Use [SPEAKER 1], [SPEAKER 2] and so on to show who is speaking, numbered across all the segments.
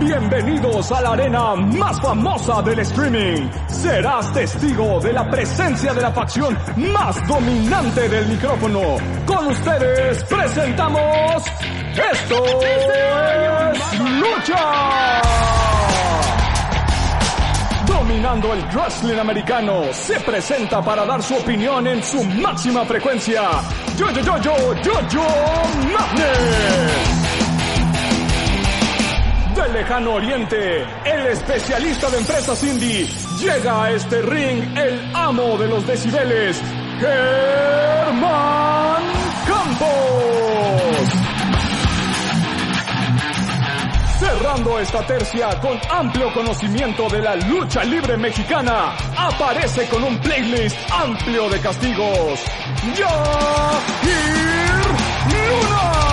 [SPEAKER 1] Bienvenidos a la arena más famosa del streaming. Serás testigo de la presencia de la facción más dominante del micrófono. Con ustedes presentamos esto es Lucha. Dominando el wrestling americano, se presenta para dar su opinión en su máxima frecuencia. Yo, yo, yo, yo, yo, yo. Del lejano oriente, el especialista de empresas indie, llega a este ring el amo de los decibeles, Germán Campos. Cerrando esta tercia con amplio conocimiento de la lucha libre mexicana, aparece con un playlist amplio de castigos. Yair Luna.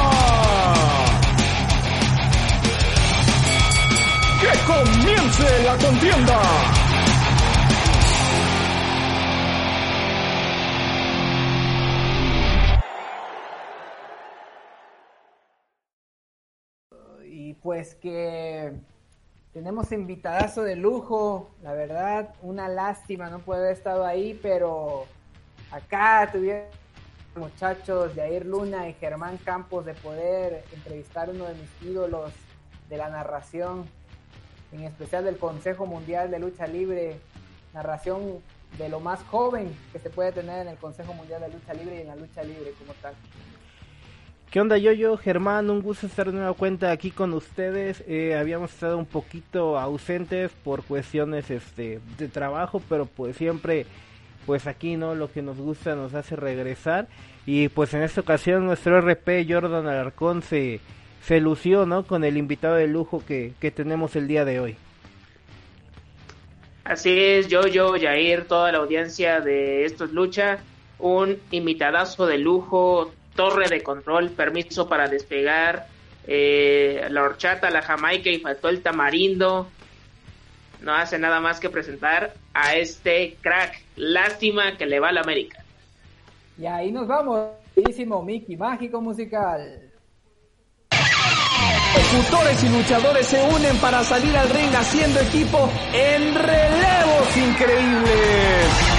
[SPEAKER 1] ¡Que comience la contienda!
[SPEAKER 2] y pues que tenemos invitadazo de lujo, la verdad, una lástima no puede haber estado ahí, pero acá tuvieron muchachos Jair Luna y Germán Campos de poder entrevistar uno de mis ídolos de la narración, en especial del Consejo Mundial de Lucha Libre, narración de lo más joven que se puede tener en el Consejo Mundial de Lucha Libre y en la lucha libre como tal.
[SPEAKER 3] ¿Qué onda, yo, yo, Germán? Un gusto estar de nueva cuenta aquí con ustedes. Eh, habíamos estado un poquito ausentes por cuestiones este, de trabajo, pero pues siempre, pues aquí, ¿no? Lo que nos gusta nos hace regresar. Y pues en esta ocasión nuestro RP Jordan Alarcón se, se lució, ¿no? Con el invitado de lujo que, que tenemos el día de hoy.
[SPEAKER 4] Así es, yo, yo, Jair, toda la audiencia de Esto es Lucha, un invitadazo de lujo, torre de control, permiso para despegar, eh, la horchata, la jamaica y faltó el tamarindo. No hace nada más que presentar a este crack. Lástima que le va a la América.
[SPEAKER 2] Y ahí nos vamos, Mickey, mágico musical.
[SPEAKER 1] Ejecutores y luchadores se unen para salir al ring haciendo equipo en relevos increíbles.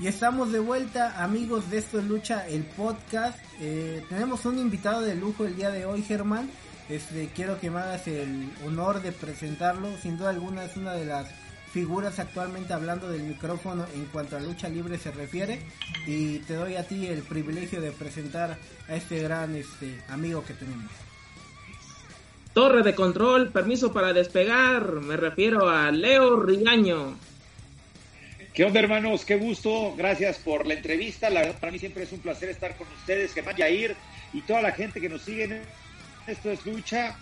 [SPEAKER 3] Y estamos de vuelta, amigos de Esto es Lucha, el podcast. Eh, tenemos un invitado de lujo el día de hoy, Germán. Este, quiero que me hagas el honor de presentarlo. Sin duda alguna es una de las figuras actualmente hablando del micrófono en cuanto a lucha libre se refiere. Y te doy a ti el privilegio de presentar a este gran este, amigo que tenemos.
[SPEAKER 4] Torre de control, permiso para despegar. Me refiero a Leo Rigaño.
[SPEAKER 5] ¿Qué onda, hermanos? Qué gusto. Gracias por la entrevista. La verdad, para mí siempre es un placer estar con ustedes, Germán Yair y toda la gente que nos sigue. Esto es lucha.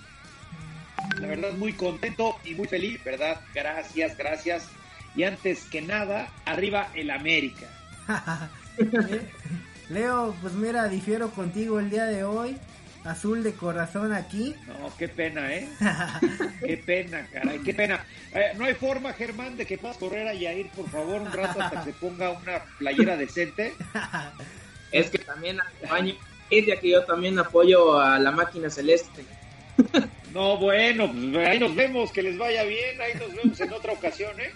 [SPEAKER 5] La verdad, muy contento y muy feliz, ¿verdad? Gracias, gracias. Y antes que nada, arriba el América.
[SPEAKER 3] Leo, pues mira, difiero contigo el día de hoy. Azul de corazón aquí.
[SPEAKER 5] No, qué pena, ¿eh? qué pena, caray, qué pena. Eh, no hay forma, Germán, de que puedas correr a Yair, por favor, un rato hasta que se ponga una playera decente.
[SPEAKER 4] Es que también acompaño, es ya que yo también apoyo a la máquina celeste.
[SPEAKER 5] No, bueno, pues ahí nos vemos, que les vaya bien, ahí nos vemos en otra ocasión, ¿eh?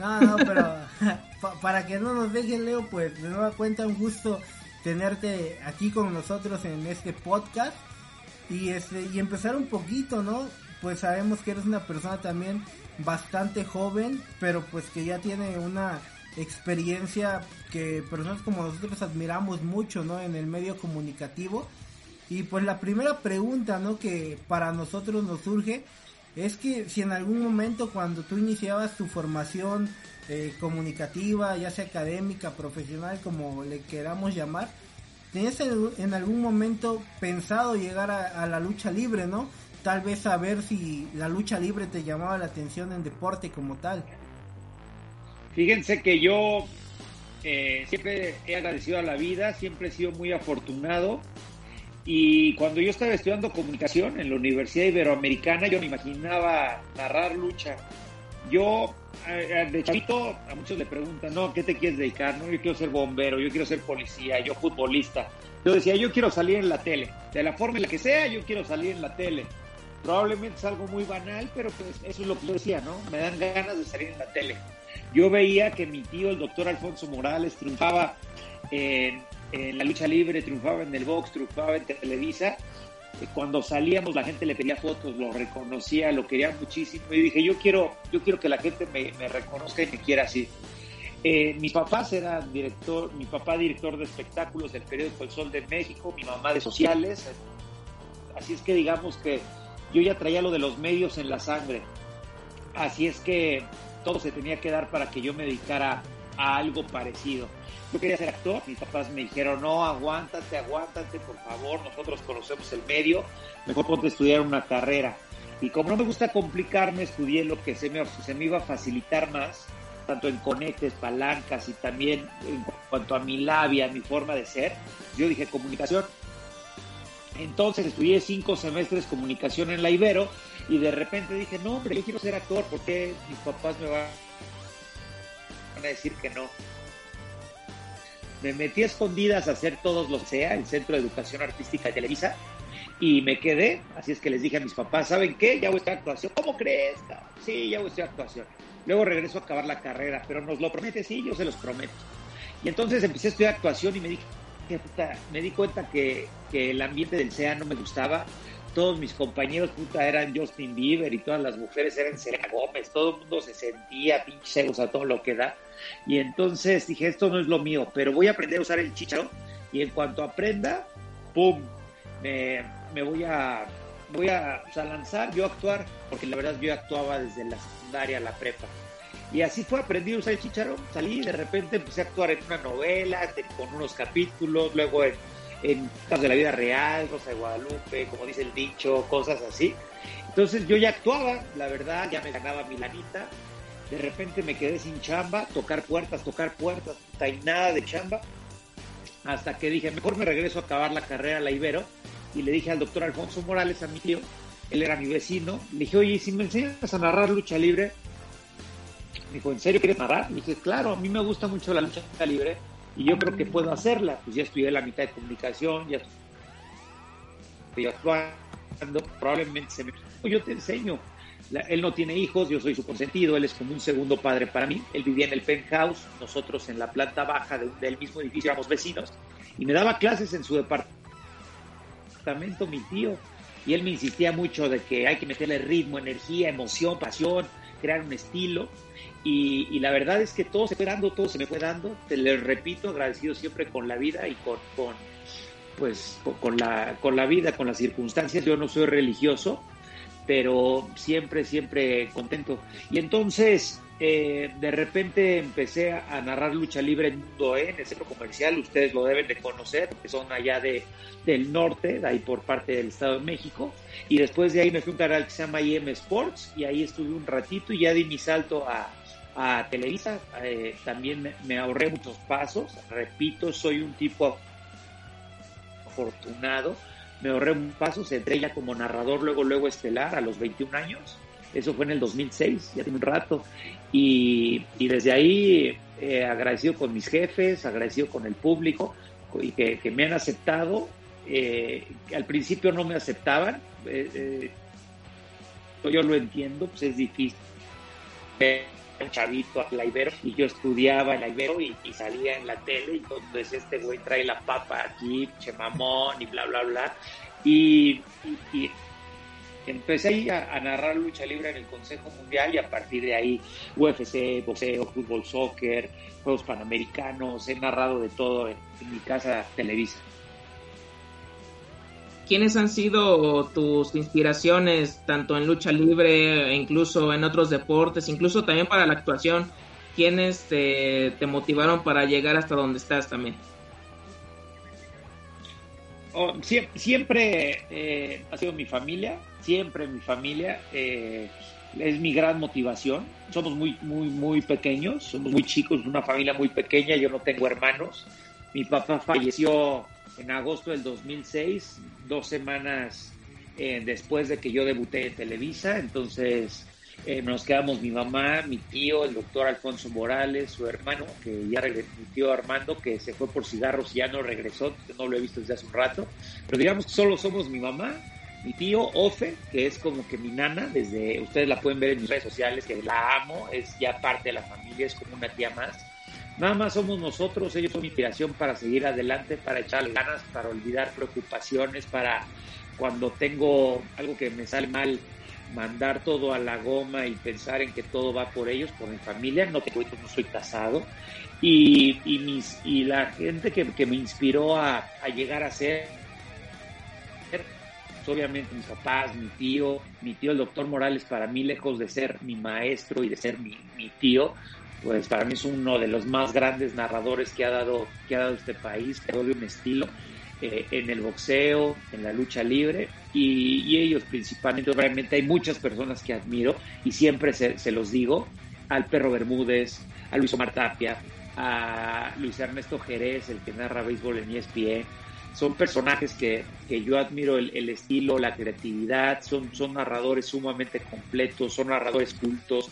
[SPEAKER 3] No, no, pero pa- para que no nos dejen, Leo, pues de nueva cuenta un gusto tenerte aquí con nosotros en este podcast y este y empezar un poquito, ¿no? Pues sabemos que eres una persona también bastante joven, pero pues que ya tiene una experiencia que personas como nosotros admiramos mucho, ¿no? En el medio comunicativo. Y pues la primera pregunta, ¿no? Que para nosotros nos surge es que si en algún momento cuando tú iniciabas tu formación eh, comunicativa, ya sea académica, profesional, como le queramos llamar, tenías en algún momento pensado llegar a, la lucha libre, ¿no? Tal vez saber si la lucha libre te llamaba la atención en deporte como tal.
[SPEAKER 5] Fíjense que yo eh, siempre he agradecido a la vida, siempre he sido muy afortunado y cuando yo estaba estudiando comunicación en la Universidad Iberoamericana, yo me imaginaba narrar lucha. Yo, eh, eh, de chavito, a muchos le preguntan, no, ¿qué te quieres dedicar? No, yo quiero ser bombero, yo quiero ser policía, yo futbolista. Yo decía, yo quiero salir en la tele. De la forma en la que sea, yo quiero salir en la tele. Probablemente es algo muy banal, pero pues eso es lo que yo decía, ¿no? Me dan ganas de salir en la tele. Yo veía que mi tío, el doctor Alfonso Morales, triunfaba en en la lucha libre, triunfaba en el box, triunfaba en Televisa. Eh, cuando salíamos la gente le pedía fotos, lo reconocía, lo quería muchísimo y dije, yo quiero, yo quiero que la gente me, reconozca y me quiera así. Eh, mis papás eran director, mi papá director de espectáculos del periódico El Sol de México, mi mamá de sociales, así es que digamos que yo ya traía lo de los medios en la sangre, así es que todo se tenía que dar para que yo me dedicara a algo parecido. Yo quería ser actor, mis papás me dijeron, no, aguántate, aguántate, por favor, nosotros conocemos el medio, mejor ponte a estudiar una carrera. Y como no me gusta complicarme, estudié lo que se me, se me iba a facilitar más, tanto en conectes, palancas y también en cuanto a mi labia, mi forma de ser. Yo dije comunicación. Entonces estudié cinco semestres comunicación en la Ibero y de repente dije, no, hombre, yo quiero ser actor, porque mis papás me van a decir que no? Me metí a escondidas a hacer todos los SEA, el Centro de Educación Artística de Televisa, y me quedé, así es que les dije a mis papás, ¿saben qué? Ya voy a estar actuación. ¿Cómo crees? Sí, ya voy a estar actuación. Luego regreso a acabar la carrera, pero nos lo promete, sí, yo se los prometo. Y entonces empecé a estudiar actuación y me dije, me di cuenta que, que el ambiente del SEA no me gustaba, todos mis compañeros puta eran Justin Bieber y todas las mujeres eran Selena Gómez, todo el mundo se sentía pinche a todo lo que da. Y entonces dije, esto no es lo mío, pero voy a aprender a usar el chicharo y en cuanto aprenda, ¡pum! Me, voy a voy a, lanzar, yo a actuar, porque la verdad yo actuaba desde la secundaria, la prepa. Y así fue, aprendí a usar el chicharo, salí y de repente empecé a actuar en una novela, con unos capítulos, luego en en casos de la vida real, Rosa de Guadalupe, como dice el dicho, cosas así. Entonces yo ya actuaba, la verdad, ya me ganaba mi lanita. De repente me quedé sin chamba, tocar puertas, tocar puertas, y nada de chamba. Hasta que dije, mejor me regreso a acabar la carrera a la Ibero. Y le dije al doctor Alfonso Morales, a mi tío, él era mi vecino, le dije, oye, si me enseñas a narrar lucha libre? Me dijo, ¿en serio quieres narrar? Le dije, claro, a mí me gusta mucho la lucha libre y yo creo que puedo hacerla. Pues ya estudié la mitad de comunicación, ya estoy actuando, probablemente se me... Yo te enseño. él no tiene hijos, yo soy su consentido, él es como un segundo padre para mí. Él vivía en el penthouse, nosotros en la planta baja del mismo edificio éramos vecinos, y me daba clases en su departamento mi tío. Y él me insistía mucho de que hay que meterle ritmo, energía, emoción, pasión, crear un estilo. Y, la verdad es que todo se fue dando, todo se me fue dando. Te lo repito, agradecido siempre con la vida y con, con pues, con, la, con la vida, con las circunstancias. Yo no soy religioso, pero siempre, siempre contento. Y entonces, eh, de repente empecé a narrar lucha libre en Mundo E, en el centro comercial. Ustedes lo deben de conocer, que son allá de, del norte, de ahí por parte del Estado de México. Y después de ahí me fui a un canal que se llama IM Sports y ahí estuve un ratito y ya di mi salto a a Televisa. Eh, también me, ahorré muchos pasos. Repito, soy un tipo afortunado. Me ahorré un paso, entré ya como narrador luego, luego estelar a los 21 años. Eso fue en el 2006, ya tiene un rato. Y, desde ahí eh, agradecido con mis jefes, agradecido con el público y que, me han aceptado. Eh, al principio no me aceptaban. yo lo entiendo, pues es difícil chavito a la Ibero y yo estudiaba en la Ibero y, salía en la tele y entonces este güey trae la papa aquí, chemamón y bla, bla, bla. Y, empecé ahí a, narrar lucha libre en el Consejo Mundial y a partir de ahí UFC, boxeo, fútbol, soccer, Juegos Panamericanos, he narrado de todo en, mi casa Televisa.
[SPEAKER 4] ¿Quiénes han sido tus inspiraciones tanto en lucha libre, e incluso en otros deportes, incluso también para la actuación? ¿Quiénes te, motivaron para llegar hasta donde estás también?
[SPEAKER 5] Oh, siempre, eh, ha sido mi familia, siempre mi familia eh, es mi gran motivación. Somos muy, muy, muy pequeños, somos muy chicos, una familia muy pequeña, yo no tengo hermanos. Mi papá falleció en agosto del 2006, dos semanas eh, después de que yo debuté en Televisa, entonces eh, nos quedamos mi mamá, mi tío, el doctor Alfonso Morales, su hermano, que ya mi tío Armando, que se fue por cigarros y ya no regresó, no lo he visto desde hace un rato, pero digamos que solo somos mi mamá, mi tío Ofe, que es como que mi nana, desde ustedes la pueden ver en mis redes sociales, que la amo, es ya parte de la familia, es como una tía más. Nada más somos nosotros, ellos son inspiración para seguir adelante, para echarle ganas, para olvidar preocupaciones, para cuando tengo algo que me sale mal, mandar todo a la goma y pensar en que todo va por ellos, por mi familia, no te no soy casado. Y, y, mis, y la gente que, que me inspiró a, a llegar a ser pues, obviamente mis papás, mi tío, mi tío el doctor Morales, para mí lejos de ser mi maestro y de ser mi, mi tío, pues para mí es uno de los más grandes narradores que ha dado, que ha dado este país, que ha dado un estilo eh, en el boxeo, en la lucha libre, y, ellos principalmente, obviamente hay muchas personas que admiro y siempre se, se los digo, al Perro Bermúdez, a Luis Omar Tapia, a Luis Ernesto Jerez, el que narra béisbol en ESPN, son personajes que, que yo admiro el, el, estilo, la creatividad, son, son narradores sumamente completos, son narradores cultos,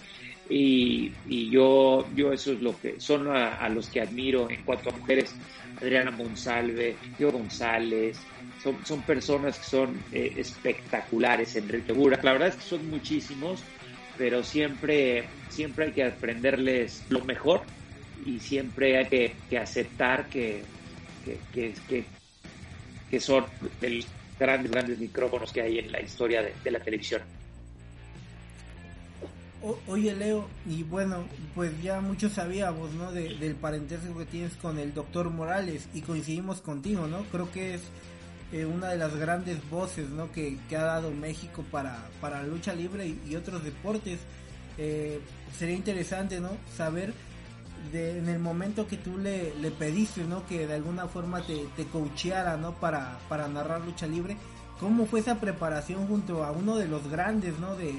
[SPEAKER 5] y, y, yo, yo eso es lo que son a, los que admiro en cuanto a mujeres, Adriana Monsalve, Yo González, son, son personas que son eh, espectaculares, Enrique Bura, la verdad es que son muchísimos, pero siempre, siempre hay que aprenderles lo mejor y siempre hay que, aceptar que, que, son de los grandes, grandes micrófonos que hay en la historia de la televisión
[SPEAKER 3] oye Leo, y bueno, pues ya muchos sabíamos, ¿no? del parentesco que tienes con el doctor Morales y coincidimos contigo, ¿no? Creo que es eh, una de las grandes voces, ¿no? Que, ha dado México para, para lucha libre y, otros deportes. Eh, sería interesante, ¿no? Saber de, en el momento que tú le, le pediste, ¿no? Que de alguna forma te, te coacheara, ¿no? Para, para narrar lucha libre cómo fue esa preparación junto a uno de los grandes, ¿no? De,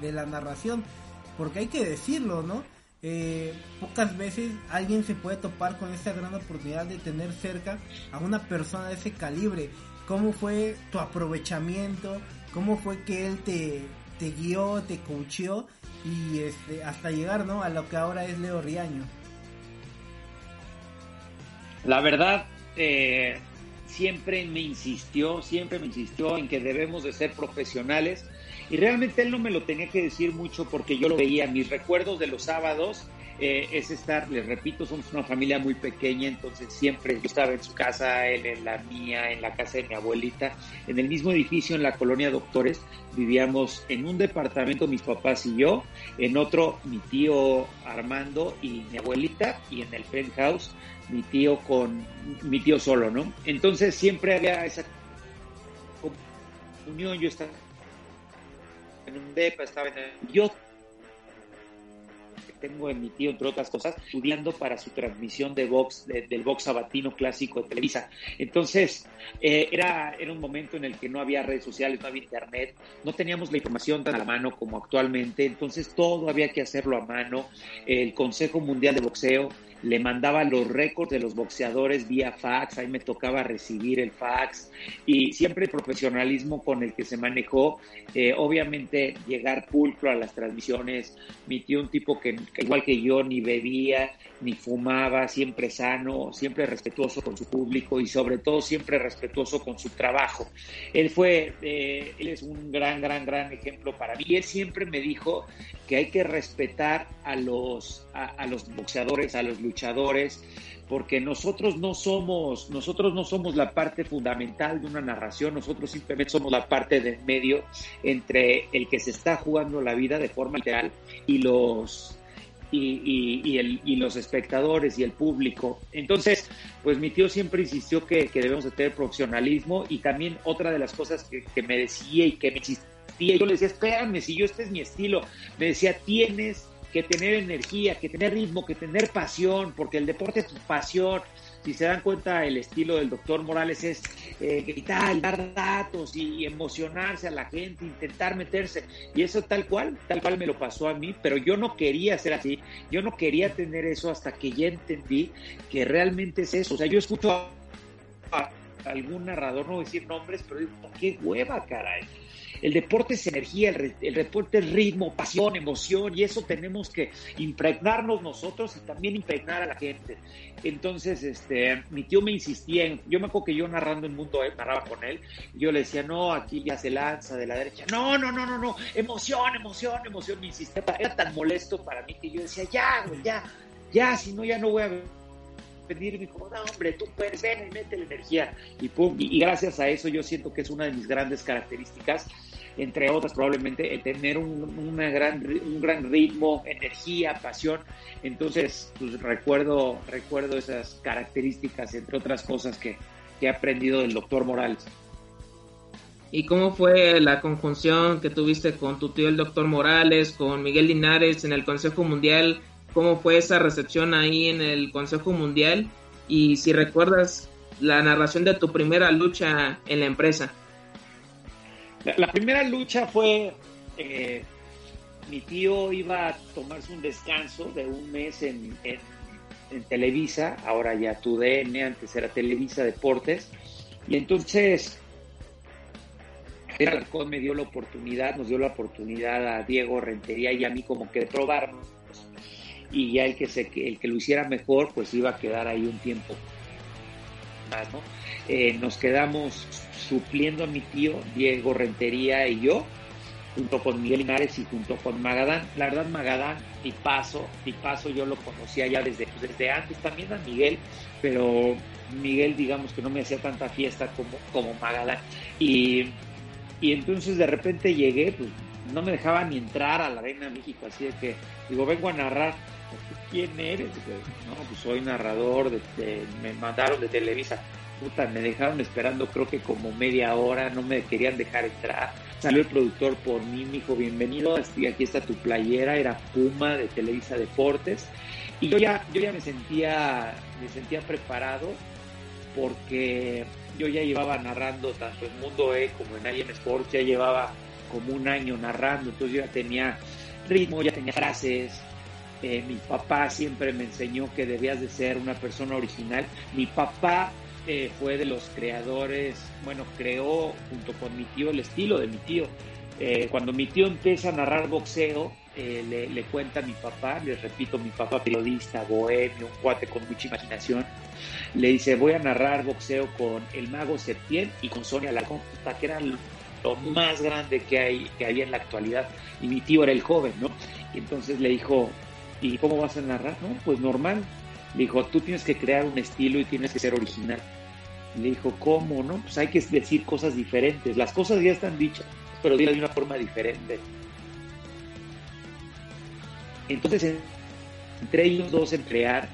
[SPEAKER 3] de, la narración. Porque hay que decirlo, ¿no? Eh, pocas veces alguien se puede topar con esa gran oportunidad de tener cerca a una persona de ese calibre. ¿Cómo fue tu aprovechamiento? ¿Cómo fue que él te, te guió, te coacheó y este, hasta llegar ¿no? a lo que ahora es Leo Riaño?
[SPEAKER 5] La verdad, eh, siempre me insistió, siempre me insistió en que debemos de ser profesionales. Y realmente él no me lo tenía que decir mucho porque yo lo veía, mis recuerdos de los sábados eh, es estar, les repito, somos una familia muy pequeña, entonces siempre yo estaba en su casa, él en la mía, en la casa de mi abuelita, en el mismo edificio en la colonia Doctores, vivíamos en un departamento mis papás y yo, en otro mi tío Armando y mi abuelita, y en el penthouse mi tío con mi tío solo, ¿no? Entonces siempre había esa unión, yo estaba en un depa, estaba en el, yo tengo en mi tío, entre otras cosas, estudiando para su transmisión de box, del box sabatino clásico de Televisa. Entonces, eh, era, era un momento en el que no había redes sociales, no había internet, no teníamos la información tan a la mano como actualmente, entonces todo había que hacerlo a mano. El Consejo Mundial de Boxeo le mandaba los récords de los boxeadores vía fax, ahí me tocaba recibir el fax y siempre el profesionalismo con el que se manejó, eh, obviamente llegar pulcro a las transmisiones, mi tío un tipo que, igual que yo ni bebía ni fumaba, siempre sano, siempre respetuoso con su público y sobre todo siempre respetuoso con su trabajo. Él fue, eh, él es un gran, gran, gran ejemplo para mí. Él siempre me dijo que hay que respetar a los, a los boxeadores, a los luchadores, porque nosotros no somos, nosotros no somos la parte fundamental de una narración, nosotros simplemente somos la parte del medio entre el que se está jugando la vida de forma literal y los y, y, el, y, los espectadores y el público. Entonces, pues mi tío siempre insistió que, debemos de tener profesionalismo y también otra de las cosas que, que me decía y que me insistía, yo le decía, espérame, si yo este es mi estilo, me decía, tienes que tener energía, que tener ritmo, que tener pasión, porque el deporte es pasión. Si se dan cuenta, el estilo del doctor Morales es eh, gritar, dar datos y, emocionarse a la gente, intentar meterse. Y eso tal cual, tal cual me lo pasó a mí, pero yo no quería ser así. Yo no quería tener eso hasta que ya entendí que realmente es eso. O sea, yo escucho a, algún narrador, no decir nombres, pero digo, qué hueva, caray el deporte es energía, el, deporte es ritmo, pasión, emoción, y eso tenemos que impregnarnos nosotros y también impregnar a la gente. Entonces, este, mi tío me insistía en, yo me acuerdo que yo narrando el mundo, él, narraba con él, y yo le decía, no, aquí ya se lanza de la derecha, no, no, no, no, no, emoción, emoción, emoción, me insistía, era tan molesto para mí que yo decía, ya, güey, ya, ya, si no, ya no voy a pedir, me dijo, no, hombre, tú puedes, ven y mete la energía, y pum, y gracias a eso yo siento que es una de mis grandes características, entre otras probablemente tener un, una gran, un gran ritmo, energía, pasión. Entonces, pues recuerdo, recuerdo esas características, entre otras cosas que, he aprendido del doctor Morales.
[SPEAKER 4] ¿Y cómo fue la conjunción que tuviste con tu tío el doctor Morales, con Miguel Linares en el Consejo Mundial? ¿Cómo fue esa recepción ahí en el Consejo Mundial? Y si recuerdas la narración de tu primera lucha en la empresa.
[SPEAKER 5] La, primera lucha fue, eh, mi tío iba a tomarse un descanso de un mes en, Televisa, ahora ya TUDN, antes era Televisa Deportes, y entonces el me dio la oportunidad, nos dio la oportunidad a Diego Rentería y a mí como que de probarnos, y ya el que, se, el que lo hiciera mejor, pues iba a quedar ahí un tiempo más, ¿no? Eh, nos quedamos supliendo a mi tío Diego Rentería y yo, junto con Miguel Linares y junto con Magadán. La verdad, Magadán, y paso, yo lo conocía ya desde, pues, desde antes, también a Miguel, pero Miguel, digamos que no me hacía tanta fiesta como, como Magadán. Y, y entonces de repente llegué, pues no me dejaba ni entrar a la Reina de México, así de que digo, vengo a narrar. ¿Quién eres? No, pues soy narrador, de, me mandaron de Televisa puta, me dejaron esperando creo que como media hora, no me querían dejar entrar. Salió el productor por mí, me dijo, bienvenido, aquí está tu playera, era Puma de Televisa Deportes. Y yo ya, yo ya me sentía, me sentía preparado porque yo ya llevaba narrando tanto en Mundo E como en IM Sports, ya llevaba como un año narrando, entonces yo ya tenía ritmo, ya tenía frases, eh, mi papá siempre me enseñó que debías de ser una persona original. Mi papá fue de los creadores, bueno, creó junto con mi tío el estilo de mi tío. Eh, cuando mi tío empieza a narrar boxeo, eh, le, cuenta a mi papá, les repito, mi papá periodista, bohemio, un cuate con mucha imaginación, le dice, voy a narrar boxeo con el mago Septién y con Sonia Lacón, que era lo más grande que hay que había en la actualidad y mi tío era el joven, ¿no? Y entonces le dijo, ¿y cómo vas a narrar? No, pues normal. Le dijo, tú tienes que crear un estilo y tienes que ser original. Le dijo, ¿cómo? No, pues hay que decir cosas diferentes. Las cosas ya están dichas, pero de una forma diferente. Entonces, entre ellos dos emplear,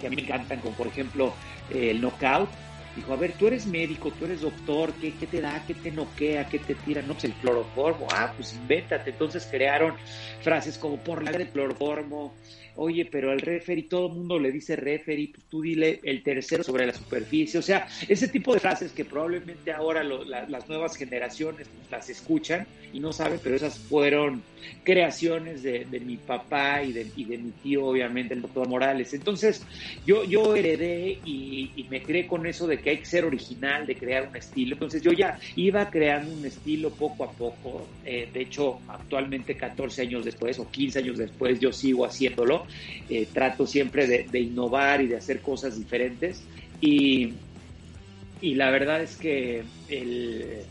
[SPEAKER 5] que a mí me encantan, como por ejemplo el knockout, dijo, a ver, tú eres médico, tú eres doctor, ¿qué, qué te da? ¿Qué te noquea? ¿Qué te tira? No, pues el cloroformo. Ah, pues invéntate. Entonces crearon frases como por la de cloroformo, oye, pero al referee todo el mundo le dice referee, pues tú dile el tercero sobre la superficie. O sea, ese tipo de frases que probablemente ahora las nuevas generaciones pues, las escuchan y no saben, pero esas fueron creaciones de, mi papá y de, mi tío, obviamente, el doctor Morales. Entonces, yo, yo heredé y, y me creé con eso de que hay que ser original, de crear un estilo. Entonces, yo ya iba creando un estilo poco a poco. Eh, de hecho, actualmente, 14 años después o 15 años después, yo sigo haciéndolo eh, trato siempre de, innovar y de hacer cosas diferentes. Y, y la verdad es que el,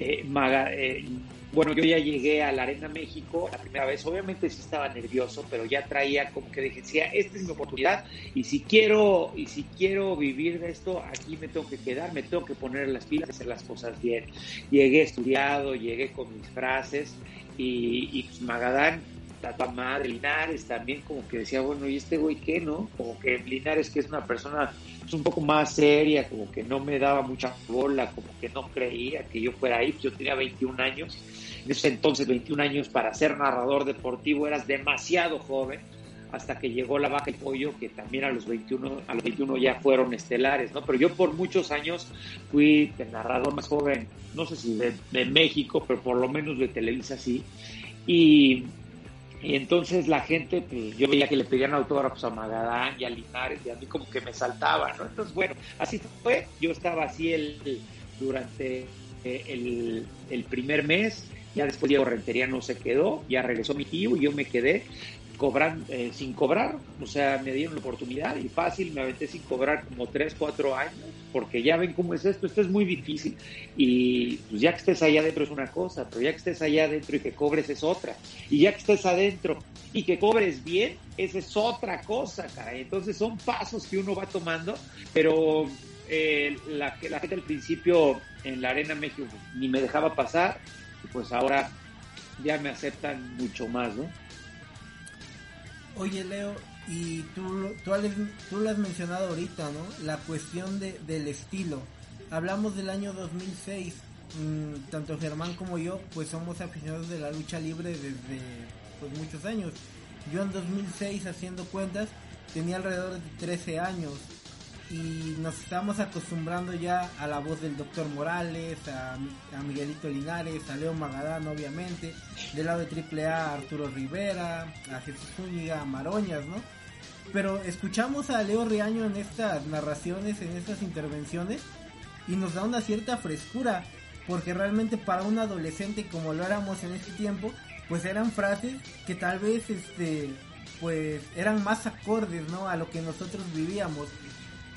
[SPEAKER 5] eh, eh, bueno, yo ya llegué a la Arena México la primera vez, obviamente sí estaba nervioso, pero ya traía como que decía, esta es mi oportunidad y si quiero y si quiero vivir de esto, aquí me tengo que quedar, me tengo que poner las pilas, hacer las cosas bien. Llegué estudiado, llegué con mis frases y, y pues Magadán a madre, Linares también como que decía, bueno, ¿y este güey qué, no? Como que Linares que es una persona pues, un poco más seria, como que no me daba mucha bola, como que no creía que yo fuera ahí, yo tenía 21 años, en ese entonces 21 años para ser narrador deportivo eras demasiado joven, hasta que llegó la vaca y pollo, que también a los 21, a los 21 ya fueron estelares, ¿no? Pero yo por muchos años fui el narrador más joven, no sé si de, de México, pero por lo menos de Televisa sí, y y entonces la gente, pues, yo veía que le pedían autógrafos a Magadán y a Linares y a mí como que me saltaba, ¿no? Entonces, bueno, así fue. Yo estaba así el, durante eh, el, el primer mes. Ya después Diego Rentería no se quedó, ya regresó mi tío y yo me quedé cobran, eh, sin cobrar, o sea, me dieron la oportunidad y fácil, me aventé sin cobrar como 3, 4 años, porque ya ven cómo es esto, esto es muy difícil y pues ya que estés allá adentro es una cosa, pero ya que estés allá adentro y que cobres es otra, y ya que estés adentro y que cobres bien, esa es otra cosa, caray. Entonces son pasos que uno va tomando, pero eh, la, la gente al principio en la Arena México ni me dejaba pasar, pues ahora ya me aceptan mucho más, ¿no?
[SPEAKER 3] Oye, Leo, y tú, tú, tú lo has mencionado ahorita, ¿no? La cuestión de, del estilo. Hablamos del año 2006. Mm, tanto Germán como yo, pues somos aficionados de la lucha libre desde pues, muchos años. Yo en 2006, haciendo cuentas, tenía alrededor de 13 años y nos estamos acostumbrando ya a la voz del doctor Morales, a, Miguelito Linares, a Leo Magadán obviamente, del lado de AAA Arturo Rivera, a Jesús Zúñiga, a Maroñas, ¿no? Pero escuchamos a Leo Riaño en estas narraciones, en estas intervenciones, y nos da una cierta frescura, porque realmente para un adolescente como lo éramos en ese tiempo, pues eran frases que tal vez este pues eran más acordes, ¿no? a lo que nosotros vivíamos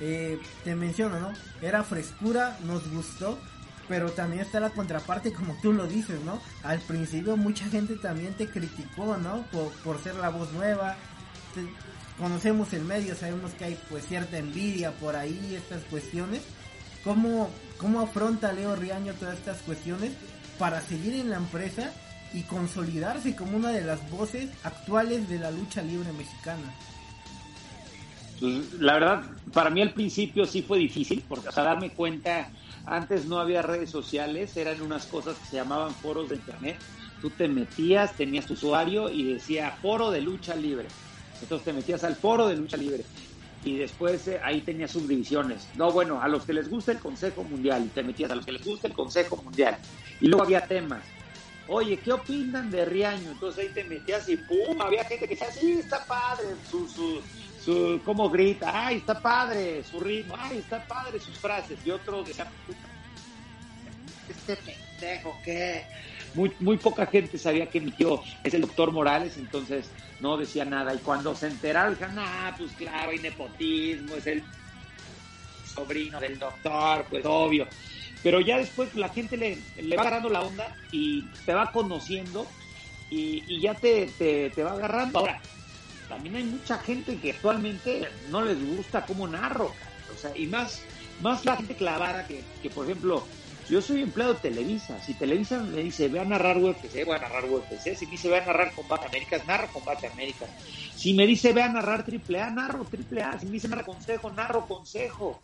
[SPEAKER 3] eh, te menciono, ¿no? Era frescura, nos gustó, pero también está la contraparte como tú lo dices, ¿no? Al principio mucha gente también te criticó, ¿no? Por, ser la voz nueva. conocemos el medio, sabemos que hay pues cierta envidia por ahí, estas cuestiones. ¿Cómo, cómo afronta Leo Riaño todas estas cuestiones para seguir en la empresa y consolidarse como una de las voces actuales de la lucha libre mexicana?
[SPEAKER 5] La verdad, para mí al principio sí fue difícil, porque hasta darme cuenta, antes no había redes sociales, eran unas cosas que se llamaban foros de internet. Tú te metías, tenías tu usuario y decía foro de lucha libre. Entonces te metías al foro de lucha libre y después eh, ahí tenías subdivisiones. No, bueno, a los que les gusta el Consejo Mundial, y te metías a los que les gusta el Consejo Mundial. Y luego había temas. Oye, ¿qué opinan de Riaño? Entonces ahí te metías y ¡pum! Había gente que decía, sí, está padre, su, su, su, cómo grita, ay, está padre, su ritmo, ay, está padre sus frases, y otro decía, este pendejo, ¿qué? Muy, muy poca gente sabía que mi tío es el doctor Morales, entonces no decía nada. Y cuando se enteraron, dijeron, ah, pues claro, hay nepotismo, es el sobrino del doctor, pues obvio. Pero ya después la gente le, le va agarrando la onda y te va conociendo y, y ya te, te, te va agarrando. Ahora, también hay mucha gente que actualmente no les gusta cómo narro, o sea, y más, más la gente clavada que, que, por ejemplo, yo soy empleado de Televisa, si Televisa me dice, ve a narrar UFC, voy a narrar UFC, si me dice, ve a narrar Combate Américas, narro Combate Américas, si me dice, ve a narrar AAA, narro AAA, si me dice, narra Consejo, narro Consejo,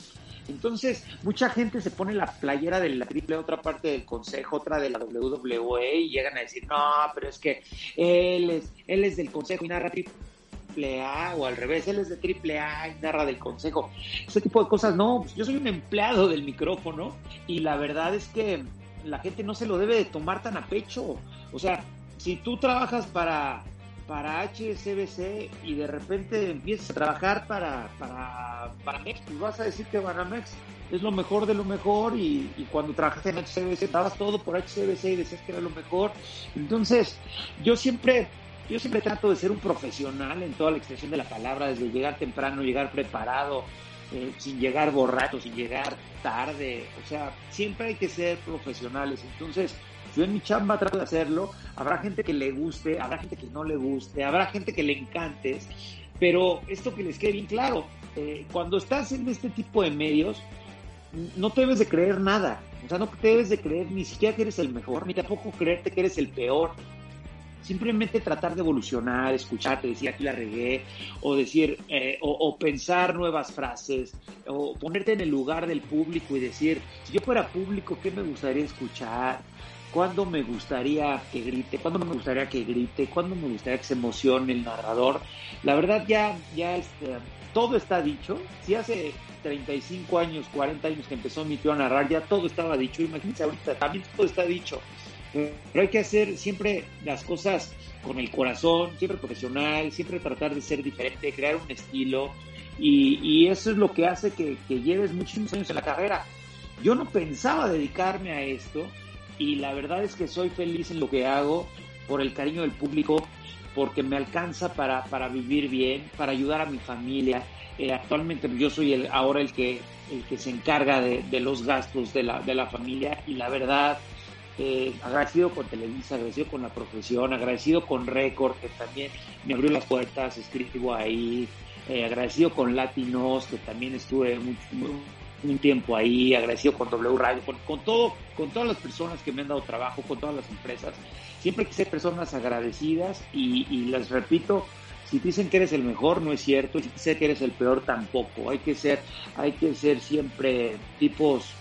[SPEAKER 5] entonces, mucha gente se pone la playera de la triple, otra parte del consejo, otra de la WWE, y llegan a decir, no, pero es que él es, él es del consejo y narra triple a o al revés, él es de triple A y narra del consejo. Ese tipo de cosas, no, pues yo soy un empleado del micrófono y la verdad es que la gente no se lo debe de tomar tan a pecho. O sea, si tú trabajas para, para HSBC y de repente empiezas a trabajar para, para, para Mex, pues vas a decir que Banamex es lo mejor de lo mejor y, cuando trabajaste en HCBC dabas todo por HCBC y decías que era lo mejor. Entonces, yo siempre yo siempre trato de ser un profesional en toda la extensión de la palabra, desde llegar temprano, llegar preparado, eh, sin llegar borracho, sin llegar tarde. O sea, siempre hay que ser profesionales. Entonces, yo en mi chamba trato de hacerlo. Habrá gente que le guste, habrá gente que no le guste, habrá gente que le encante. Pero esto que les quede bien claro, eh, cuando estás en este tipo de medios, no te debes de creer nada. O sea, no te debes de creer ni siquiera que eres el mejor, ni tampoco creerte que eres el peor simplemente tratar de evolucionar, escucharte, decir aquí la regué, o decir, eh, o, pensar nuevas frases, o ponerte en el lugar del público y decir, si yo fuera público, ¿qué me gustaría escuchar? ¿Cuándo me gustaría que grite? ¿Cuándo me gustaría que grite? ¿Cuándo me gustaría que se emocione el narrador? La verdad ya, ya este, todo está dicho. Si hace 35 años, 40 años que empezó mi tío a narrar, ya todo estaba dicho. Imagínense ahorita, también todo está dicho. Pero hay que hacer siempre las cosas con el corazón, siempre profesional, siempre tratar de ser diferente, crear un estilo. Y, eso es lo que hace que, que lleves muchísimos años en la carrera. Yo no pensaba dedicarme a esto y la verdad es que soy feliz en lo que hago por el cariño del público, porque me alcanza para, para vivir bien, para ayudar a mi familia. Eh, actualmente yo soy el, ahora el que, el que se encarga de, de los gastos de la, de la familia y la verdad eh, agradecido con Televisa, agradecido con la profesión, agradecido con Record, que también me abrió las puertas, escribo ahí, eh, agradecido con Latinos, que también estuve un tiempo ahí, agradecido con W Radio, con, todo, con todas las personas que me han dado trabajo, con todas las empresas. Siempre que ser personas agradecidas y, y les repito, si dicen que eres el mejor, no es cierto, si dicen que eres el peor, tampoco. Hay que ser, hay que ser siempre tipos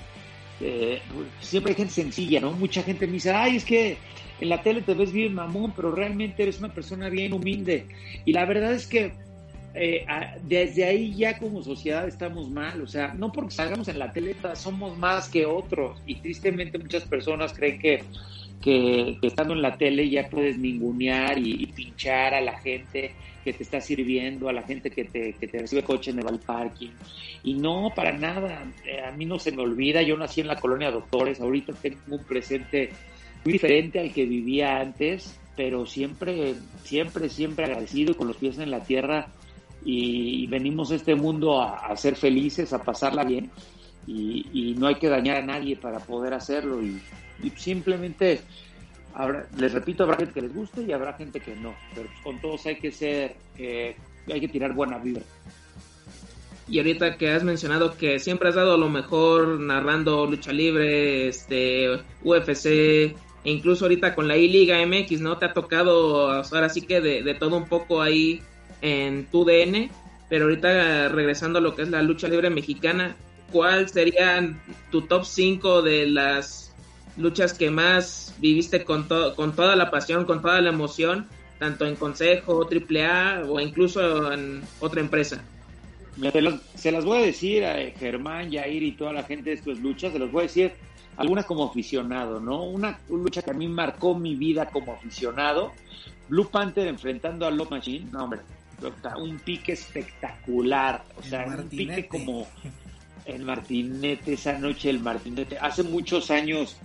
[SPEAKER 5] eh, siempre hay gente sencilla, ¿no? Mucha gente me dice, ay, es que en la tele te ves bien mamón, pero realmente eres una persona bien humilde. Y la verdad es que eh, desde ahí ya como sociedad estamos mal, o sea, no porque salgamos en la tele somos más que otros y tristemente muchas personas creen que, que, estando en la tele ya puedes ningunear y, pinchar a la gente que te está sirviendo, a la gente que te, que te recibe coche en el parking. Y no, para nada, eh, a mí no se me olvida, yo nací en la colonia Doctores, ahorita tengo un presente muy diferente al que vivía antes, pero siempre, siempre, siempre agradecido con los pies en la tierra. Y, venimos a este mundo a, ser felices, a pasarla bien. Y, no hay que dañar a nadie para poder hacerlo. Y, simplemente les repito, habrá gente que les guste y habrá gente que no, pero con todos hay que ser, eh, hay que tirar buena vida.
[SPEAKER 4] Y ahorita que has mencionado que siempre has dado lo mejor narrando lucha libre, este, UFC, e incluso ahorita con la I-Liga MX, ¿no? Te ha tocado ahora sí que de, de todo un poco ahí en tu DN, pero ahorita regresando a lo que es la lucha libre mexicana, ¿cuál sería tu top 5 de las luchas que más viviste con, con toda la pasión, con toda la emoción, tanto en Consejo, AAA o incluso en otra empresa?
[SPEAKER 5] Se, las voy a decir a Germán, Yair y toda la gente de estas luchas, se los voy a decir algunas como aficionado, ¿no? Una, lucha que a mí marcó mi vida como aficionado, Blue Panther enfrentando a Love Machine, no hombre, un pique espectacular, o sea, un pique como el martinete, esa noche el martinete, hace muchos años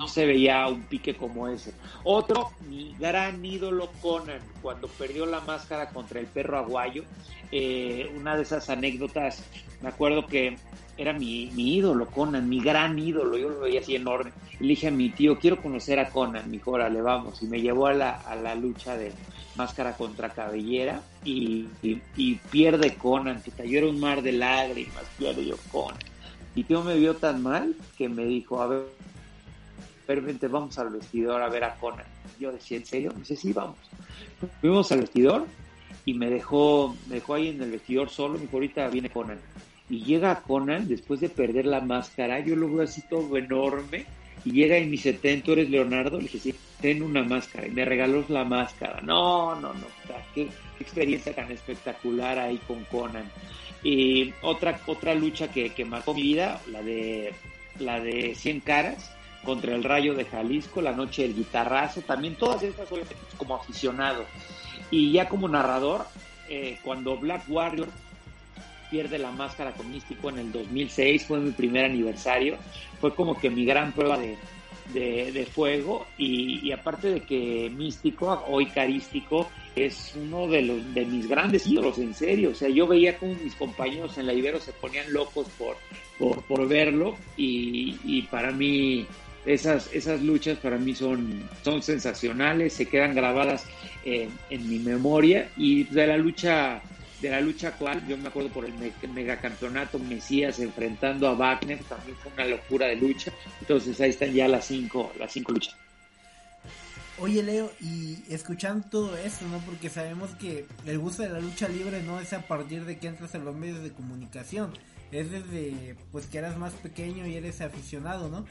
[SPEAKER 5] no se veía un pique como ese. Otro, mi gran ídolo Conan, cuando perdió la máscara contra el perro aguayo, eh, una de esas anécdotas, me acuerdo que era mi, mi, ídolo Conan, mi gran ídolo, yo lo veía así enorme. Y le dije a mi tío, quiero conocer a Conan, mi órale, vamos. Y me llevó a la, a la lucha de, máscara contra cabellera y, pierde Conan, que cayó un mar de lágrimas, pierde yo Conan. Y tío me vio tan mal que me dijo, a ver, vente, vamos al vestidor a ver a Conan. Yo decía, ¿en serio? Dice, sí, vamos. Fuimos al vestidor y me dejó, me dejó ahí en el vestidor solo, me dijo, ahorita viene Conan. Y llega Conan después de perder la máscara, yo lo veo así todo enorme, y llega y me dice, ten, tú eres Leonardo, le dije, sí, ten una máscara, y me regaló la máscara. No, no, no, qué, experiencia tan espectacular ahí con Conan. Y otra, otra lucha que, que marcó mi vida, la de, la de 100 caras, contra el Rayo de Jalisco, la noche del guitarrazo, también todas estas como aficionado. Y ya como narrador, eh, cuando Black Warrior pierde la máscara con Místico en el 2006, fue mi primer aniversario, fue como que mi gran prueba de, de, fuego. Y, aparte de que Místico, hoy Carístico, es uno de, los, de mis grandes ídolos, en serio, o sea, yo veía como mis compañeros en la Ibero se ponían locos por, por, por verlo. Y, y para mí esas, esas luchas para mí son, son sensacionales, se quedan grabadas en, en mi memoria y de la lucha de la lucha actual, yo me acuerdo por el megacampeonato Mesías enfrentando a Wagner, también fue una locura de lucha, entonces ahí están ya las cinco, las cinco luchas.
[SPEAKER 3] Oye Leo, y escuchando todo esto, ¿no? Porque sabemos que el gusto de la lucha libre no es a partir de que entras en los medios de comunicación, es desde pues que eras más pequeño y eres aficionado, ¿no?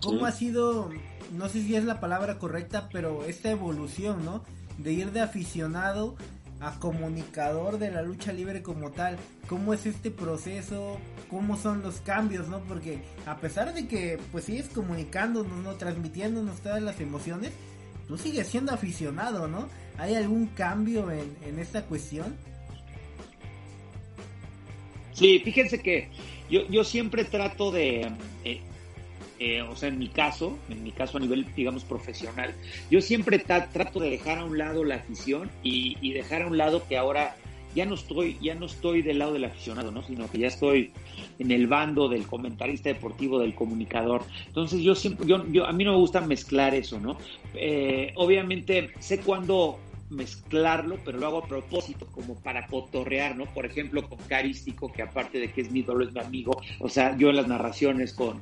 [SPEAKER 3] ¿Cómo, ha sido, no sé si es la palabra correcta, pero esta evolución, ¿no? De ir de aficionado a comunicador de la lucha libre como tal. ¿Cómo es este proceso? ¿Cómo son los cambios, no? Porque a pesar de que pues sigues comunicándonos, ¿no? Transmitiéndonos todas las emociones, tú sigues siendo aficionado, ¿no? ¿Hay algún cambio en, en esta cuestión?
[SPEAKER 5] Sí, fíjense que yo, yo siempre trato de, eh, eh, o sea, en mi caso, en mi caso a nivel, digamos, profesional, yo siempre trato de dejar a un lado la afición y, dejar a un lado que ahora ya no estoy, ya no estoy del lado del aficionado, ¿no? Sino que ya estoy en el bando del comentarista deportivo, del comunicador. Entonces yo siempre, yo, a mí no me gusta mezclar eso, ¿no? Eh, obviamente sé cuándo mezclarlo, pero lo hago a propósito, como para cotorrear, ¿no? Por ejemplo, con Carístico, que aparte de que es mi ídolo, es mi amigo, o sea, yo en las narraciones con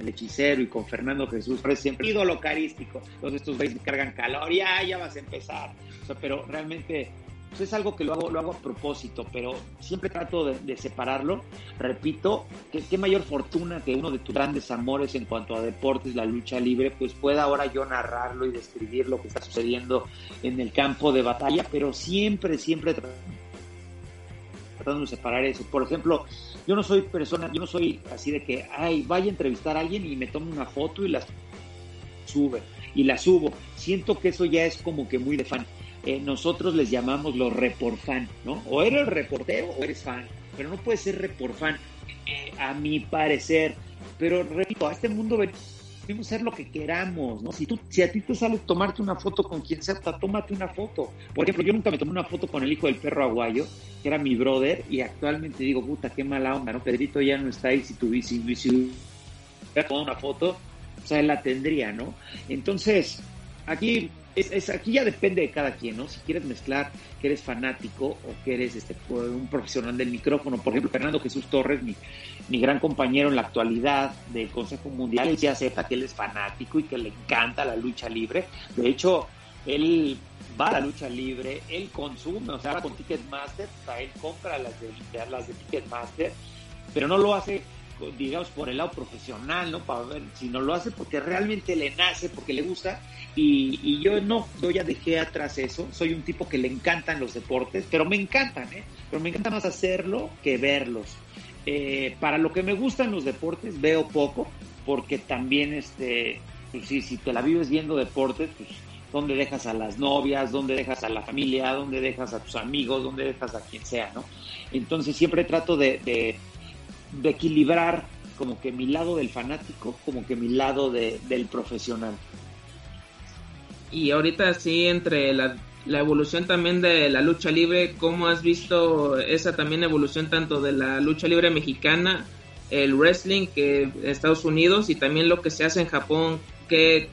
[SPEAKER 5] el hechicero y con Fernando Jesús, pero siempre ídolo carístico. Entonces estos veis cargan calor, ya, ya vas a empezar. Pero realmente pues es algo que lo hago, lo hago a propósito, pero siempre trato de, separarlo. Repito, que qué mayor fortuna que uno de tus grandes amores en cuanto a deportes, la lucha libre, pues pueda ahora yo narrarlo y describir lo que está sucediendo en el campo de batalla, pero siempre, siempre tratando de separar eso. Por ejemplo, yo no soy persona, yo no soy así de que, ay, vaya a entrevistar a alguien y me tomo una foto y la sube y la subo. Siento que eso ya es como que muy de fan. Eh, nosotros les llamamos los report fan, ¿no? O eres reportero o eres fan, pero no puedes ser report fan, eh, a mi parecer. Pero repito, a este mundo podemos hacer lo que queramos, ¿no? Si, tú, si a ti te sale tomarte una foto con quien sea, tómate una foto. Por ejemplo, yo nunca me tomé una foto con el hijo del perro aguayo, que era mi brother, y actualmente digo, puta, qué mala onda, ¿no? Pedrito ya no está ahí, si tuviese si, si, tomado una foto, o sea, él la tendría, ¿no? Entonces, aquí es, aquí ya depende de cada quien, ¿no? Si quieres mezclar que eres fanático o que eres este, un profesional del micrófono. Por ejemplo, Fernando Jesús Torres, mi, mi gran compañero en la actualidad del Consejo Mundial, él ya sepa que él es fanático y que le encanta la lucha libre. De hecho, él va a la lucha libre, él consume, o sea, con Ticketmaster, o sea, él compra las de, las de Ticketmaster, pero no lo hace digamos, por el lado profesional, ¿no? Para ver, si no lo hace porque realmente le nace, porque le gusta. Y, yo no, yo ya dejé atrás eso. Soy un tipo que le encantan los deportes, pero me encantan, ¿eh? Pero me encanta más hacerlo que verlos. Eh, para lo que me gustan los deportes, veo poco, porque también, este, pues sí, si te la vives viendo deportes, pues dónde dejas a las novias, dónde dejas a la familia, dónde dejas a tus amigos, dónde dejas a quien sea, ¿no? Entonces siempre trato de equilibrar como que mi lado del fanático, como que mi lado de, del profesional.
[SPEAKER 4] Y ahorita sí, entre la, la, evolución también de la lucha libre, ¿cómo has visto esa también evolución tanto de la lucha libre mexicana, el wrestling que Estados Unidos y también lo que se hace en Japón? ¿Qué,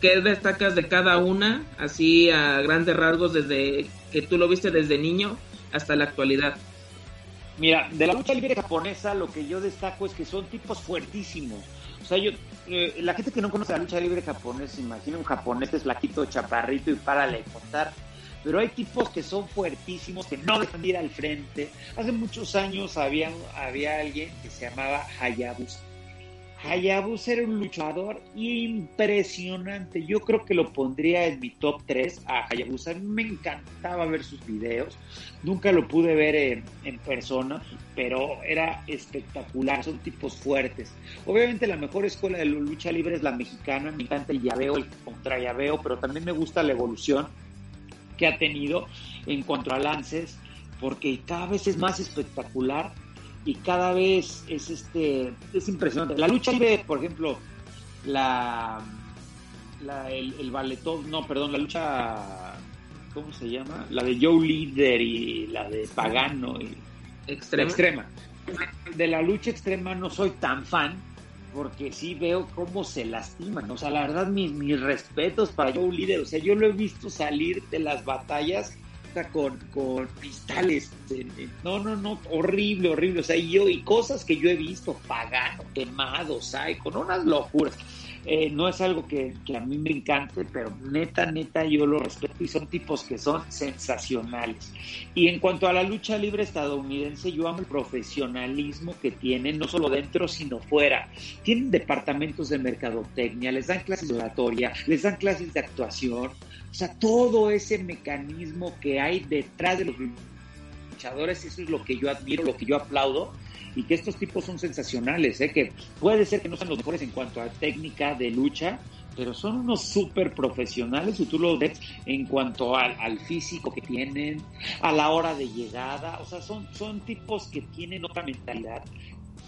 [SPEAKER 4] qué destacas de cada una, así a grandes rasgos, desde que tú lo viste desde niño hasta la actualidad?
[SPEAKER 5] Mira, de la lucha libre japonesa lo que yo destaco es que son tipos fuertísimos. O sea, yo, eh, la gente que no conoce la lucha libre japonesa, imagina un japonés es flaquito, chaparrito y párale contar. Pero hay tipos que son fuertísimos, que no dejan de ir al frente. Hace muchos años había, había alguien que se llamaba Hayabusa Hayabusa era un luchador impresionante. Yo creo que lo pondría en mi top 3 a Hayabusa. Me encantaba ver sus videos. Nunca lo pude ver en, persona, pero era espectacular. Son tipos fuertes. Obviamente la mejor escuela de lucha libre es la mexicana. Me encanta el llaveo, el contra llaveo, pero también me gusta la evolución que ha tenido en cuanto a lances, porque cada vez es más espectacular y cada vez es este es impresionante. La lucha libre, por ejemplo, la, la el, el balletón, no, perdón, la lucha ¿cómo se llama? La de Joe Leader y la de Pagano y
[SPEAKER 4] extrema.
[SPEAKER 5] extrema. De la lucha extrema no soy tan fan porque sí veo cómo se lastiman, o sea, la verdad mis, mis respetos para Joe Leader, o sea, yo lo he visto salir de las batallas con, con cristales. No, no, no, horrible, horrible. O sea, y yo, y cosas que yo he visto, pagano, quemado, con unas locuras. Eh, no es algo que, que, a mí me encante, pero neta, neta, yo lo respeto y son tipos que son sensacionales. Y en cuanto a la lucha libre estadounidense, yo amo el profesionalismo que tienen, no solo dentro, sino fuera. Tienen departamentos de mercadotecnia, les dan clases de oratoria, les dan clases de actuación, o sea, todo ese mecanismo que hay detrás de los luchadores, eso es lo que yo admiro, lo que yo aplaudo y que estos tipos son sensacionales, ¿eh? que puede ser que no sean los mejores en cuanto a técnica de lucha, pero son unos súper profesionales y tú lo ves en cuanto al, al, físico que tienen, a la hora de llegada, o sea, son, son tipos que tienen otra mentalidad,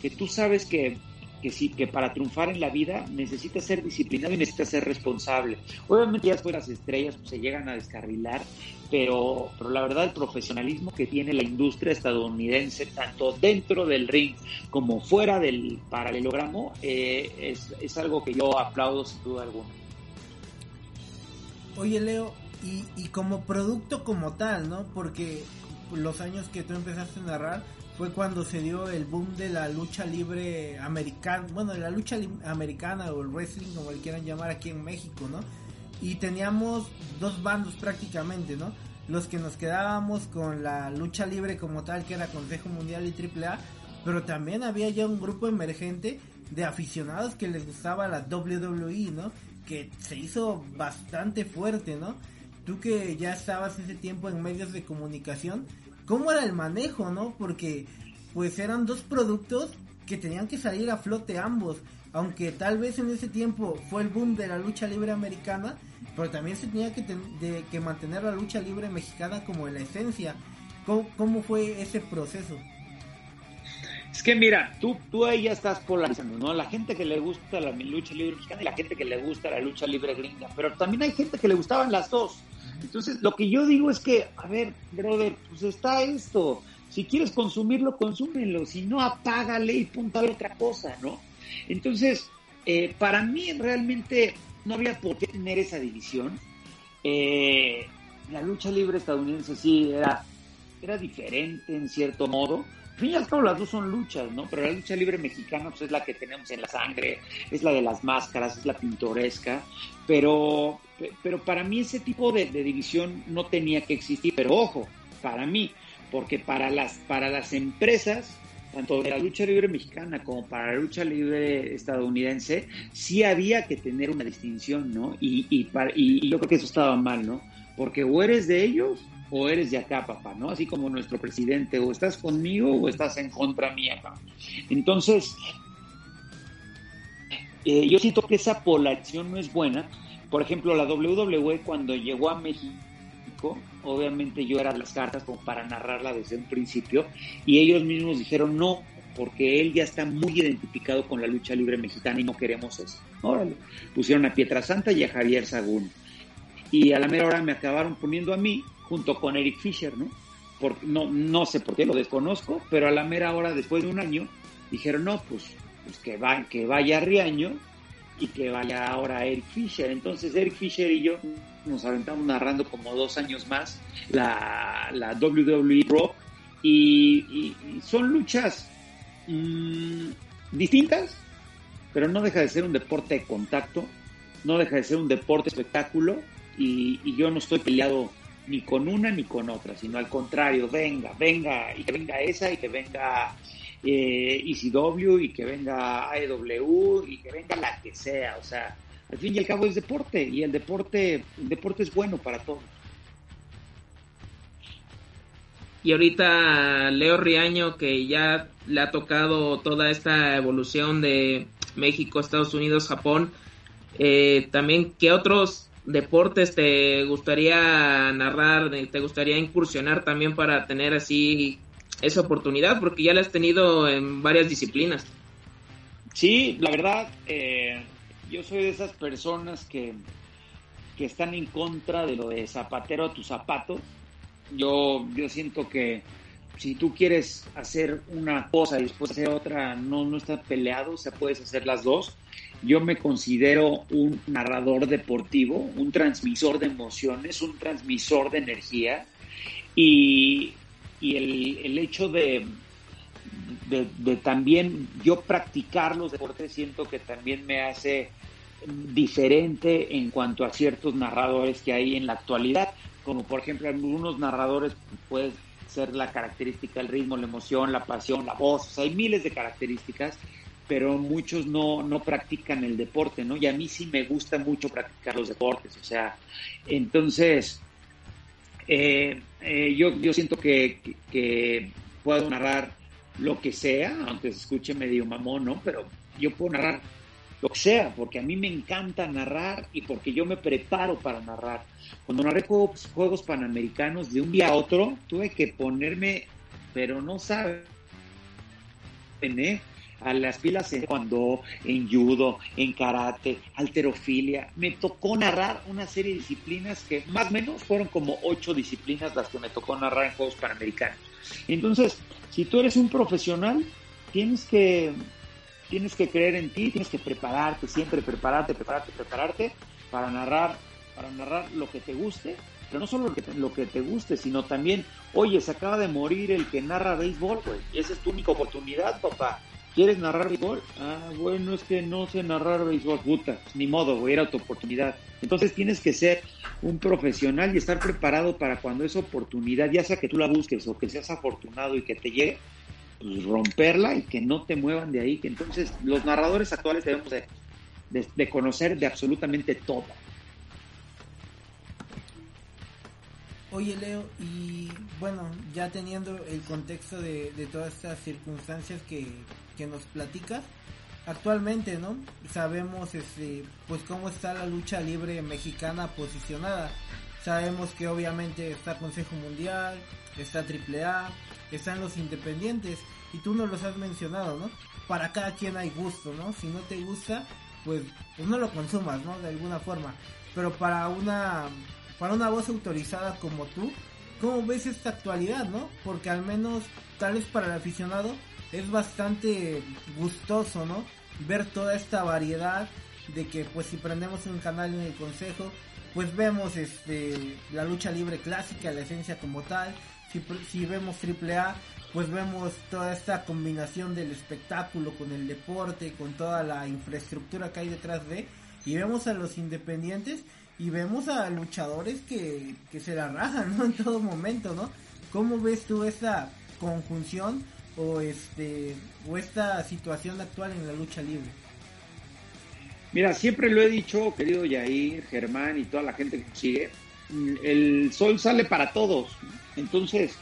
[SPEAKER 5] que tú sabes que que sí, que para triunfar en la vida necesitas ser disciplinado y necesitas ser responsable. Obviamente ya después las estrellas pues, se llegan a descarrilar, pero, pero la verdad el profesionalismo que tiene la industria estadounidense, tanto dentro del ring como fuera del paralelogramo, eh, es, es algo que yo aplaudo sin duda alguna.
[SPEAKER 3] Oye Leo, y, y como producto como tal, ¿no? Porque los años que tú empezaste a narrar, fue cuando se dio el boom de la lucha libre americana, bueno, de la lucha americana o el wrestling, como le quieran llamar aquí en México, ¿no? Y teníamos dos bandos prácticamente, ¿no? Los que nos quedábamos con la lucha libre como tal, que era Consejo Mundial y AAA, pero también había ya un grupo emergente de aficionados que les gustaba la WWE, ¿no? Que se hizo bastante fuerte, ¿no? Tú que ya estabas ese tiempo en medios de comunicación, cómo era el manejo, ¿no? Porque pues eran dos productos que tenían que salir a flote ambos. Aunque tal vez en ese tiempo fue el boom de la lucha libre americana, pero también se tenía que, de, que mantener la lucha libre mexicana como en la esencia. ¿Cómo, ¿Cómo, fue ese proceso?
[SPEAKER 5] Es que mira, tú, tú ahí ya estás polarizando, ¿no? La gente que le gusta la lucha libre mexicana y la gente que le gusta la lucha libre gringa, pero también hay gente que le gustaban las dos. Entonces, lo que yo digo es que, a ver, brother, pues está esto. Si quieres consumirlo, consúmelo. Si no, apágale y punta a otra cosa, ¿no? Entonces, eh, para mí realmente no había por qué tener esa división. Eh, la lucha libre estadounidense sí era, era diferente en cierto modo. Al fin y al cabo las dos son luchas, ¿no? Pero la lucha libre mexicana pues, es la que tenemos en la sangre, es la de las máscaras, es la pintoresca, pero pero para mí ese tipo de, división no tenía que existir. Pero ojo, para mí, porque para las, para las empresas, tanto de la lucha libre mexicana como para la lucha libre estadounidense, sí había que tener una distinción, ¿no? Y, y, yo creo que eso estaba mal, ¿no? Porque o eres de ellos o eres de acá, papá, ¿no? Así como nuestro presidente, o estás conmigo o estás en contra mía, papá. Entonces, eh, yo siento que esa polarización no es buena por ejemplo, la WWE cuando llegó a México, obviamente yo era las cartas como para narrarla desde un principio, y ellos mismos dijeron no, porque él ya está muy identificado con la lucha libre mexicana y no queremos eso. Órale. Pusieron a Pietra Santa y a Javier Sagún. Y a la mera hora me acabaron poniendo a mí junto con Eric Fisher, ¿no? Por, no, no sé por qué lo desconozco, pero a la mera hora, después de un año, dijeron, no, pues, pues que, va, que vaya Riaño y que vaya ahora Eric Fisher. Entonces Eric Fisher y yo nos aventamos narrando como dos años más la, la WWE Rock y, son luchas mm, distintas, pero no deja de ser un deporte de contacto, no deja de ser un deporte espectáculo y yo no estoy peleado ni con una ni con otra, sino al contrario, venga, venga, y que venga esa y que venga eh, ECW y que venga AEW y que venga la que sea, o sea, al fin y al cabo es deporte y el deporte, el deporte es bueno para todos.
[SPEAKER 4] Y ahorita Leo Riaño, que ya le ha tocado toda esta evolución de México, Estados Unidos, Japón, eh, también, ¿qué otros deportes te gustaría narrar, te gustaría incursionar también para tener así esa oportunidad, porque ya la has tenido en varias disciplinas.
[SPEAKER 5] Sí, la verdad, eh, yo soy de esas personas que, que están en contra de lo de zapatero a tu zapato. Yo, yo siento que si tú quieres hacer una cosa y después hacer otra, no, no está peleado, o sea, puedes hacer las dos. Yo me considero un narrador deportivo, un transmisor de emociones, un transmisor de energía. Y y el, el hecho de, de, también yo practicar los deportes siento que también me hace diferente en cuanto a ciertos narradores que hay en la actualidad, como por ejemplo algunos narradores puede ser la característica, el ritmo, la emoción, la pasión, la voz, o sea, hay miles de características, pero muchos no, no practican el deporte, ¿no? Y a mí sí me gusta mucho practicar los deportes, o sea, entonces, eh, eh, yo, yo siento que, que puedo narrar lo que sea, aunque se escuche medio mamón, ¿no? Pero yo puedo narrar lo que sea, porque a mí me encanta narrar y porque yo me preparo para narrar. Cuando narré juegos, juegos panamericanos de un día a otro, tuve que ponerme, pero no saben, ¿eh? A las pilas en cuando en judo, en karate, alterofilia. Me tocó narrar una serie de disciplinas que más o menos fueron como ocho disciplinas las que me tocó narrar en Juegos Panamericanos. Entonces, si tú eres un profesional, tienes que, tienes que creer en ti, tienes que prepararte, siempre prepararte, prepararte, prepararte para narrar, para narrar lo que te guste, pero no solo lo que, te guste, sino también, oye, se acaba de morir el que narra béisbol, güey, esa es tu única oportunidad, papá. ¿Quieres narrar béisbol? Ah, bueno, es que no sé narrar béisbol, puta, ni modo, güey, era tu oportunidad. Entonces tienes que ser un profesional y estar preparado para cuando esa oportunidad, ya sea que tú la busques o que seas afortunado y que te llegue, pues romperla y que no te muevan de ahí. Que entonces los narradores actuales debemos de, conocer de absolutamente todo.
[SPEAKER 3] Oye Leo, y bueno, ya teniendo el contexto de todas estas circunstancias que, que nos platicas, actualmente, ¿no? Sabemos este, pues cómo está la lucha libre mexicana posicionada. Sabemos que obviamente está Consejo Mundial, está AAA, están los independientes y tú nos los has mencionado, ¿no? Para cada quien hay gusto, ¿no? Si no te gusta, pues, pues no lo consumas, ¿no? De alguna forma. Pero para una para una voz autorizada como tú, ¿cómo ves esta actualidad, no? Porque al menos, tal vez para el aficionado, es bastante gustoso, ¿no? Ver toda esta variedad de que, pues, si prendemos un canal en el consejo, pues vemos este la lucha libre clásica, la esencia como tal. Si, si vemos AAA, pues vemos toda esta combinación del espectáculo con el deporte, con toda la infraestructura que hay detrás de. Y vemos a los independientes y vemos a luchadores que, que se la rajan, ¿no? En todo momento, ¿no? ¿Cómo ves tú esta conjunción o este o esta situación actual en la lucha libre?
[SPEAKER 5] Mira, siempre lo he dicho, querido Yair, Germán y toda la gente que sigue, el sol sale para todos. Entonces,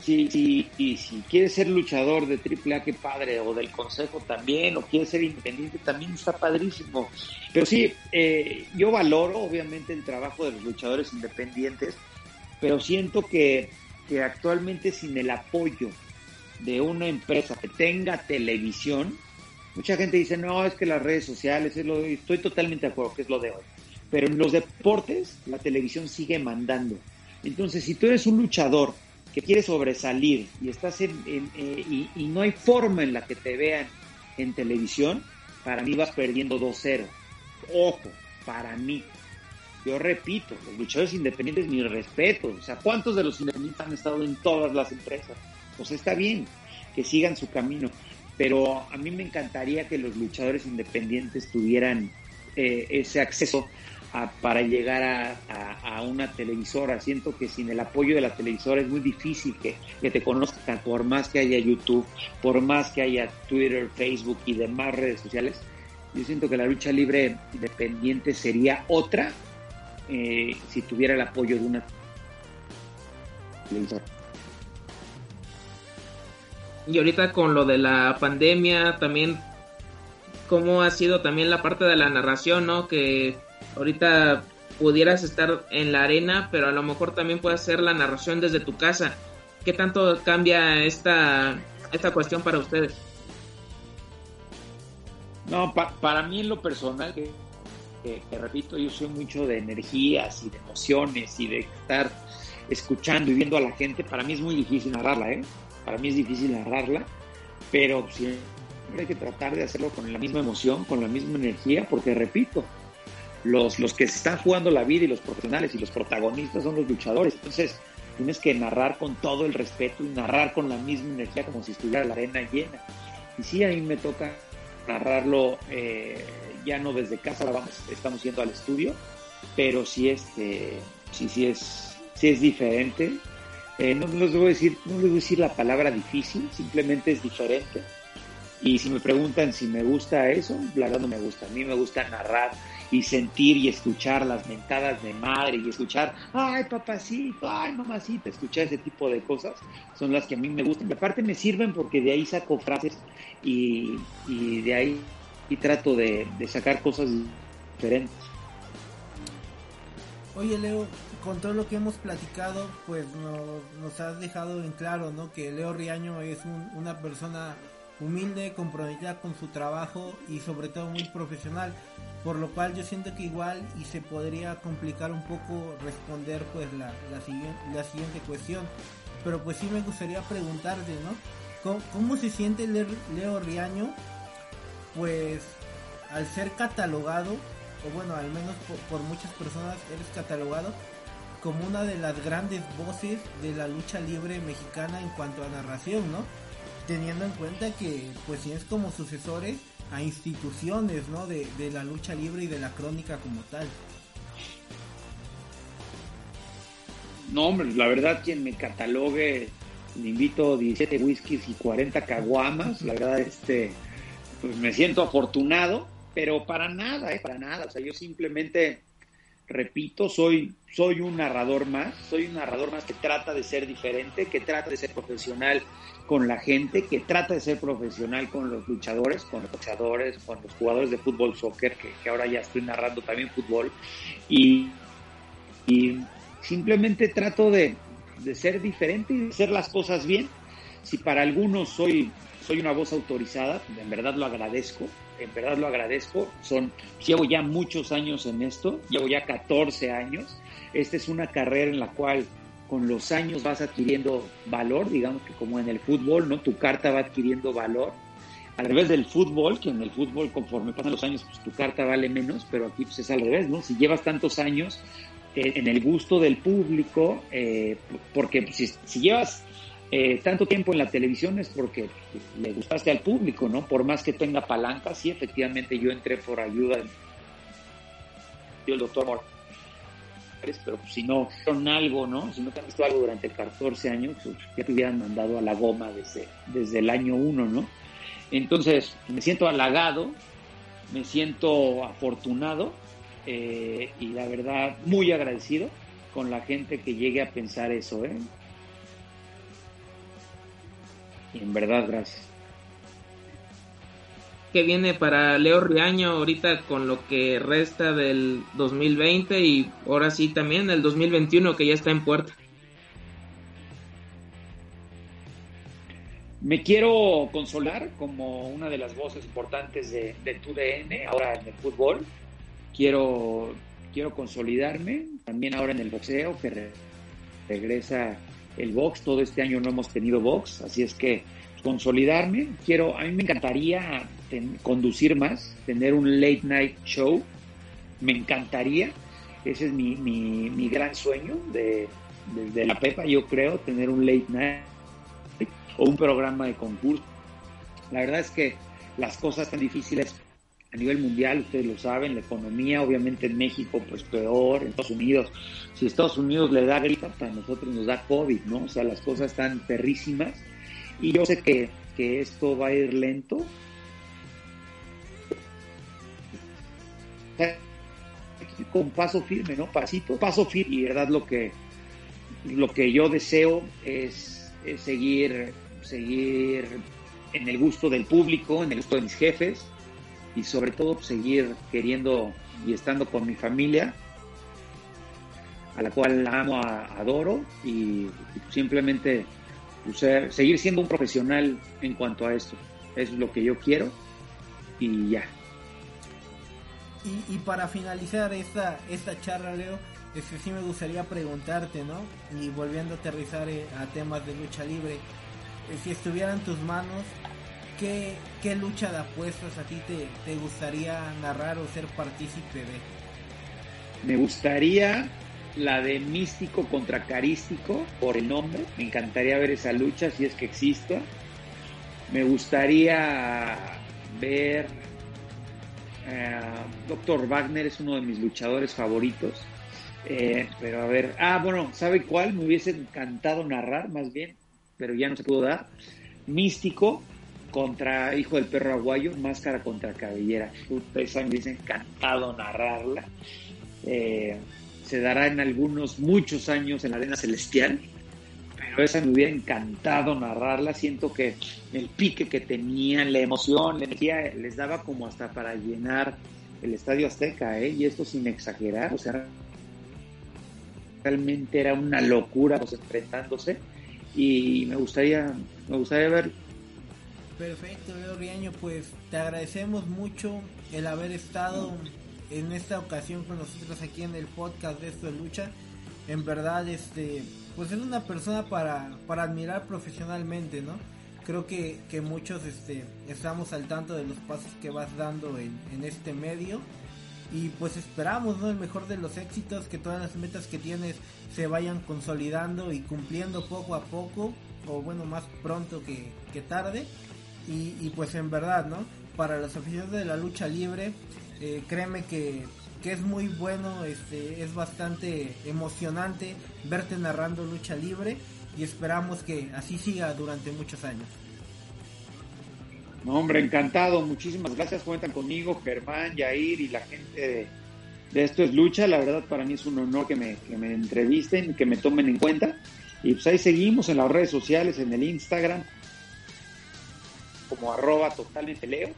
[SPEAKER 5] si, si, si quieres ser luchador de AAA, qué padre, o del consejo también, o quieres ser independiente, también está padrísimo. Pero sí, eh, yo valoro obviamente el trabajo de los luchadores independientes, pero siento que, que actualmente sin el apoyo de una empresa que tenga televisión, mucha gente dice, no, es que las redes sociales, es lo estoy totalmente de acuerdo que es lo de hoy. Pero en los deportes, la televisión sigue mandando. Entonces, si tú eres un luchador que quiere sobresalir y estás en, eh, y, no hay forma en la que te vean en televisión, para mí vas perdiendo 2-0. Ojo, para mí. Yo repito, los luchadores independientes, mi respeto. O sea, ¿cuántos de los independientes han estado en todas las empresas? Pues está bien, que sigan su camino. Pero a mí me encantaría que los luchadores independientes tuvieran eh, ese acceso para llegar a, una televisora. Siento que sin el apoyo de la televisora es muy difícil que, te conozcan, por más que haya YouTube, por más que haya Twitter, Facebook y demás redes sociales. Yo siento que la lucha libre independiente sería otra eh, si tuviera el apoyo de una televisora.
[SPEAKER 4] Y ahorita con lo de la pandemia, también cómo ha sido también la parte de la narración, ¿no? Que ahorita pudieras estar en la arena, pero a lo mejor también puedes hacer la narración desde tu casa. ¿Qué tanto cambia esta, esta cuestión para ustedes?
[SPEAKER 5] No, para mí en lo personal, que, repito, yo soy mucho de energías y de emociones y de estar escuchando y viendo a la gente, para mí es muy difícil narrarla, ¿eh? Para mí es difícil narrarla, pero siempre hay que tratar de hacerlo con la misma emoción, con la misma energía, porque repito, los, los que se están jugando la vida y los profesionales y los protagonistas son los luchadores. Entonces, tienes que narrar con todo el respeto y narrar con la misma energía como si estuviera la arena llena. Y sí, a mí me toca narrarlo eh, ya no desde casa, vamos, estamos yendo al estudio, pero sí, este, sí, sí es, sí es diferente. Eh, no, les voy a decir, no les voy a decir la palabra difícil, simplemente es diferente. Y si me preguntan si me gusta eso, la verdad no me gusta. A mí me gusta narrar y sentir y escuchar las mentadas de madre y escuchar, ay papacito, ay mamacita, escuchar ese tipo de cosas son las que a mí me gustan. Y aparte me sirven porque de ahí saco frases y, y de ahí y trato de, de sacar cosas diferentes.
[SPEAKER 3] Oye Leo, con todo lo que hemos platicado, pues nos, nos has dejado en claro, ¿no? Que Leo Riaño es un, una persona humilde, comprometida con su trabajo y sobre todo muy profesional, por lo cual yo siento que igual y se podría complicar un poco responder pues la, la, siguiente, la siguiente cuestión, pero pues sí me gustaría preguntarte, ¿no? ¿Cómo, cómo se siente Leo Riaño pues al ser catalogado, o bueno, al menos por, por, muchas personas eres catalogado como una de las grandes voces de la lucha libre mexicana en cuanto a narración, ¿no? Teniendo en cuenta que pues tienes como sucesores a instituciones, ¿no? De, de la lucha libre y de la crónica como tal.
[SPEAKER 5] No, hombre, la verdad quien me catalogue, le invito 17 whiskies y 40 caguamas, la verdad este pues me siento afortunado, pero para nada, ¿eh? para nada. O sea, yo simplemente, repito, soy, soy un narrador más, soy un narrador más que trata de ser diferente, que trata de ser profesional con la gente, que trata de ser profesional con los luchadores, con los boxeadores, con los jugadores de fútbol, soccer, que, ahora ya estoy narrando también fútbol, y, y simplemente trato de, de ser diferente y de hacer las cosas bien. Si para algunos soy soy una voz autorizada, en verdad lo agradezco, en verdad lo agradezco. Son, llevo ya muchos años en esto, llevo ya 14 años. Esta es una carrera en la cual con los años vas adquiriendo valor, digamos que como en el fútbol, ¿no? Tu carta va adquiriendo valor. Al revés del fútbol, que en el fútbol conforme pasan los años, pues tu carta vale menos, pero aquí pues es al revés, ¿no? Si llevas tantos años eh, en el gusto del público, eh, porque si llevas eh, tanto tiempo en la televisión es porque le gustaste al público, ¿no? Por más que tenga palanca, sí, efectivamente yo entré por ayuda del doctor Morales, pero si no son algo, ¿no? Si no te han visto algo durante 14 años, ya te hubieran mandado a la goma desde, desde el año 1, ¿no? Entonces, me siento halagado, me siento afortunado eh, y la verdad muy agradecido con la gente que llegue a pensar eso, ¿eh? En verdad, gracias.
[SPEAKER 4] ¿Qué viene para Leo Riaño ahorita con lo que resta del 2020 y ahora sí también el 2021 que ya está en puerta?
[SPEAKER 5] Me quiero consolar como una de las voces importantes de, de TUDN, ahora en el fútbol. Quiero, quiero consolidarme, también ahora en el boxeo, que re, regresa el box. Todo este año no hemos tenido box, así es que consolidarme. Quiero, a mí me encantaría conducir más, tener un late night show. Me encantaría. Ese es mi, mi, mi gran sueño de, de, de, la Pepa, yo creo, tener un late night o un programa de concurso. La verdad es que las cosas están difíciles a nivel mundial, ustedes lo saben, la economía, obviamente en México, pues peor, en Estados Unidos, si Estados Unidos le da gripa, para nosotros nos da COVID, ¿no? O sea, las cosas están perrísimas y yo sé que, que esto va a ir lento. Con paso firme, ¿no? Pasito, paso firme. Y verdad lo que, lo que yo deseo es, es seguir, seguir en el gusto del público, en el gusto de mis jefes, y sobre todo seguir queriendo y estando con mi familia, a la cual amo, adoro y, simplemente pues, seguir siendo un profesional en cuanto a esto. Es lo que yo quiero y ya.
[SPEAKER 3] Y, para finalizar esta, esta charla, Leo, es que sí me gustaría preguntarte, ¿no? Y volviendo a aterrizar a temas de lucha libre, si estuviera en tus manos, ¿qué, qué lucha de apuestas a ti te, te gustaría narrar o ser partícipe de?
[SPEAKER 5] Me gustaría la de Místico contra Carístico, por el nombre. Me encantaría ver esa lucha si es que exista. Me gustaría ver Eh, Doctor Wagner es uno de mis luchadores favoritos. Eh, pero a ver, ah, bueno, ¿sabe cuál? Me hubiese encantado narrar, más bien, pero ya no se pudo dar. Místico contra Hijo del Perro Aguayo, Máscara contra Cabellera. Esa me hubiese encantado narrarla. Eh, se dará en algunos, muchos años en la Arena Celestial, pero esa me hubiera encantado narrarla. Siento que el pique que tenían, la emoción, la energía, les daba como hasta para llenar el Estadio Azteca, ¿eh? y esto sin exagerar, o sea, realmente era una locura los enfrentándose y me gustaría me gustaría ver
[SPEAKER 3] perfecto Leo Riaño pues te agradecemos mucho el haber estado en esta ocasión con nosotros aquí en el podcast de esto de lucha en verdad este pues es una persona para para admirar profesionalmente no creo que, que muchos este estamos al tanto de los pasos que vas dando en, en este medio y pues esperamos ¿no? el mejor de los éxitos, que todas las metas que tienes se vayan consolidando y cumpliendo poco a poco, o bueno, más pronto que, tarde. Y, pues en verdad, ¿no? Para los aficionados de la lucha libre, eh, créeme que, que es muy bueno, este, es bastante emocionante verte narrando lucha libre y esperamos que así siga durante muchos años.
[SPEAKER 5] No, hombre, encantado. Muchísimas gracias. Cuentan conmigo, Germán, Yair y la gente de, Esto es Lucha. La verdad, para mí es un honor que me, que me entrevisten, que me tomen en cuenta. Y pues ahí seguimos en las redes sociales, en el Instagram, como arroba totalmente leo.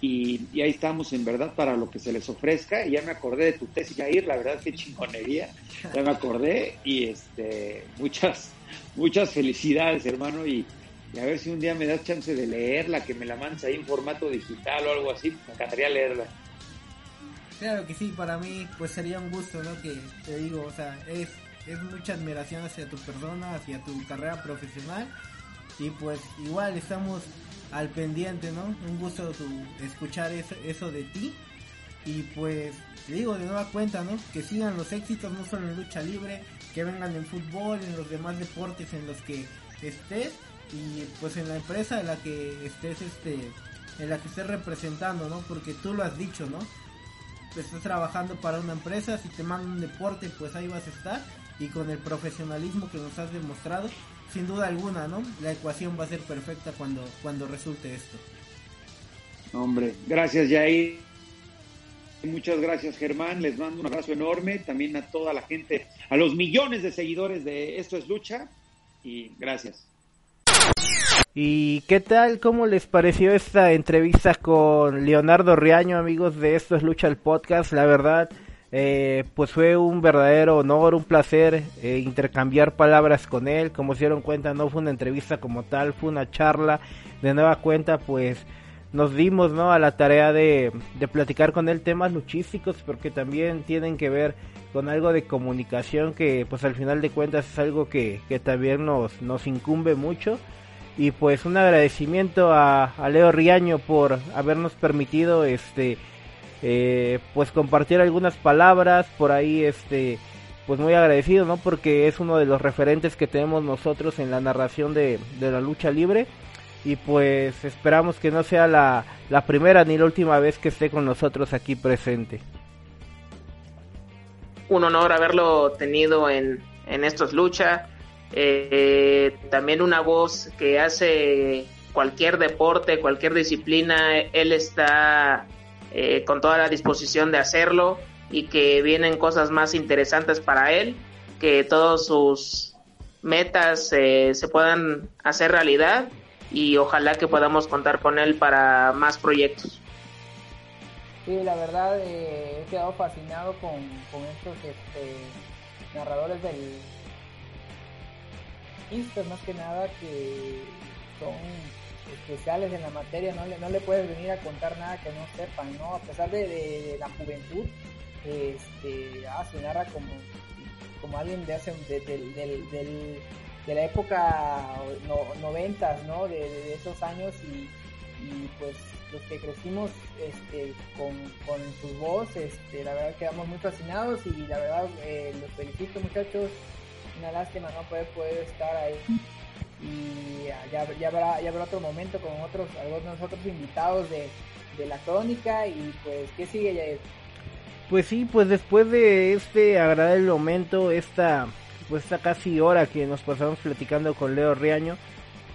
[SPEAKER 5] Y, ahí estamos en verdad para lo que se les ofrezca. Y ya me acordé de tu tesis, Yair, la verdad que chingonería. Ya me acordé y este muchas, muchas felicidades, hermano. Y, y a ver si un día me das chance de leerla, que me la mandes ahí en formato digital o algo así, me encantaría leerla.
[SPEAKER 3] Claro que sí, para mí pues sería un gusto, ¿no? Que te digo, o sea, es, es mucha admiración hacia tu persona, hacia tu carrera profesional y pues igual estamos al pendiente, ¿no? Un gusto escuchar eso, eso de ti y pues te digo de nueva cuenta, ¿no? Que sigan los éxitos no solo en lucha libre, que vengan en fútbol, en los demás deportes en los que estés y pues en la empresa en la que estés este en la que estés representando, ¿no? Porque tú lo has dicho, ¿no? Estás trabajando para una empresa, si te mandan un deporte, pues ahí vas a estar y con el profesionalismo que nos has demostrado, sin duda alguna, ¿no? La ecuación va a ser perfecta cuando cuando resulte esto.
[SPEAKER 5] Hombre, gracias Jair. Muchas gracias Germán, les mando un abrazo enorme, también a toda la gente, a los millones de seguidores de Esto es Lucha y gracias.
[SPEAKER 3] ¿Y qué tal? ¿Cómo les pareció esta entrevista con Leonardo Riaño, amigos de Esto es Lucha el Podcast? La verdad, eh, pues fue un verdadero honor, un placer eh, intercambiar palabras con él. Como se dieron cuenta, no fue una entrevista como tal, fue una charla. De nueva cuenta, pues nos dimos ¿no? a la tarea de, de platicar con él temas luchísticos, porque también tienen que ver con algo de comunicación que pues al final de cuentas es algo que, que también nos, nos incumbe mucho y pues un agradecimiento a, Leo Riaño por habernos permitido este eh, pues compartir algunas palabras por ahí este pues muy agradecido no porque es uno de los referentes que tenemos nosotros en la narración de, la lucha libre. Y pues esperamos que no sea la, la primera ni la última vez que esté con nosotros aquí presente.
[SPEAKER 4] Un honor haberlo tenido en, en estos luchas. Eh, también una voz que hace cualquier deporte, cualquier disciplina, él está eh, con toda la disposición de hacerlo y que vienen cosas más interesantes para él, que todos sus metas eh, se puedan hacer realidad y ojalá que podamos contar con él para más proyectos.
[SPEAKER 2] Sí, la verdad he quedado fascinado con, con estos este, narradores del, más que nada que son especiales en la materia, no le, no le puedes venir a contar nada que no sepan, ¿no? A pesar de, la juventud, este, ah, se narra como, como alguien de hace, de, la época noventas, ¿no? De, esos años y, pues los que crecimos este, con, con su voz, este, la verdad quedamos muy fascinados y la verdad eh, los felicito muchachos una lástima no poder, poder estar ahí y ya, ya, habrá, ya habrá otro momento con otros algunos otros invitados de, de la crónica y pues, ¿qué sigue Jair?
[SPEAKER 3] Pues sí, pues después de este agradable momento, esta, pues esta casi hora que nos pasamos platicando con Leo Riaño,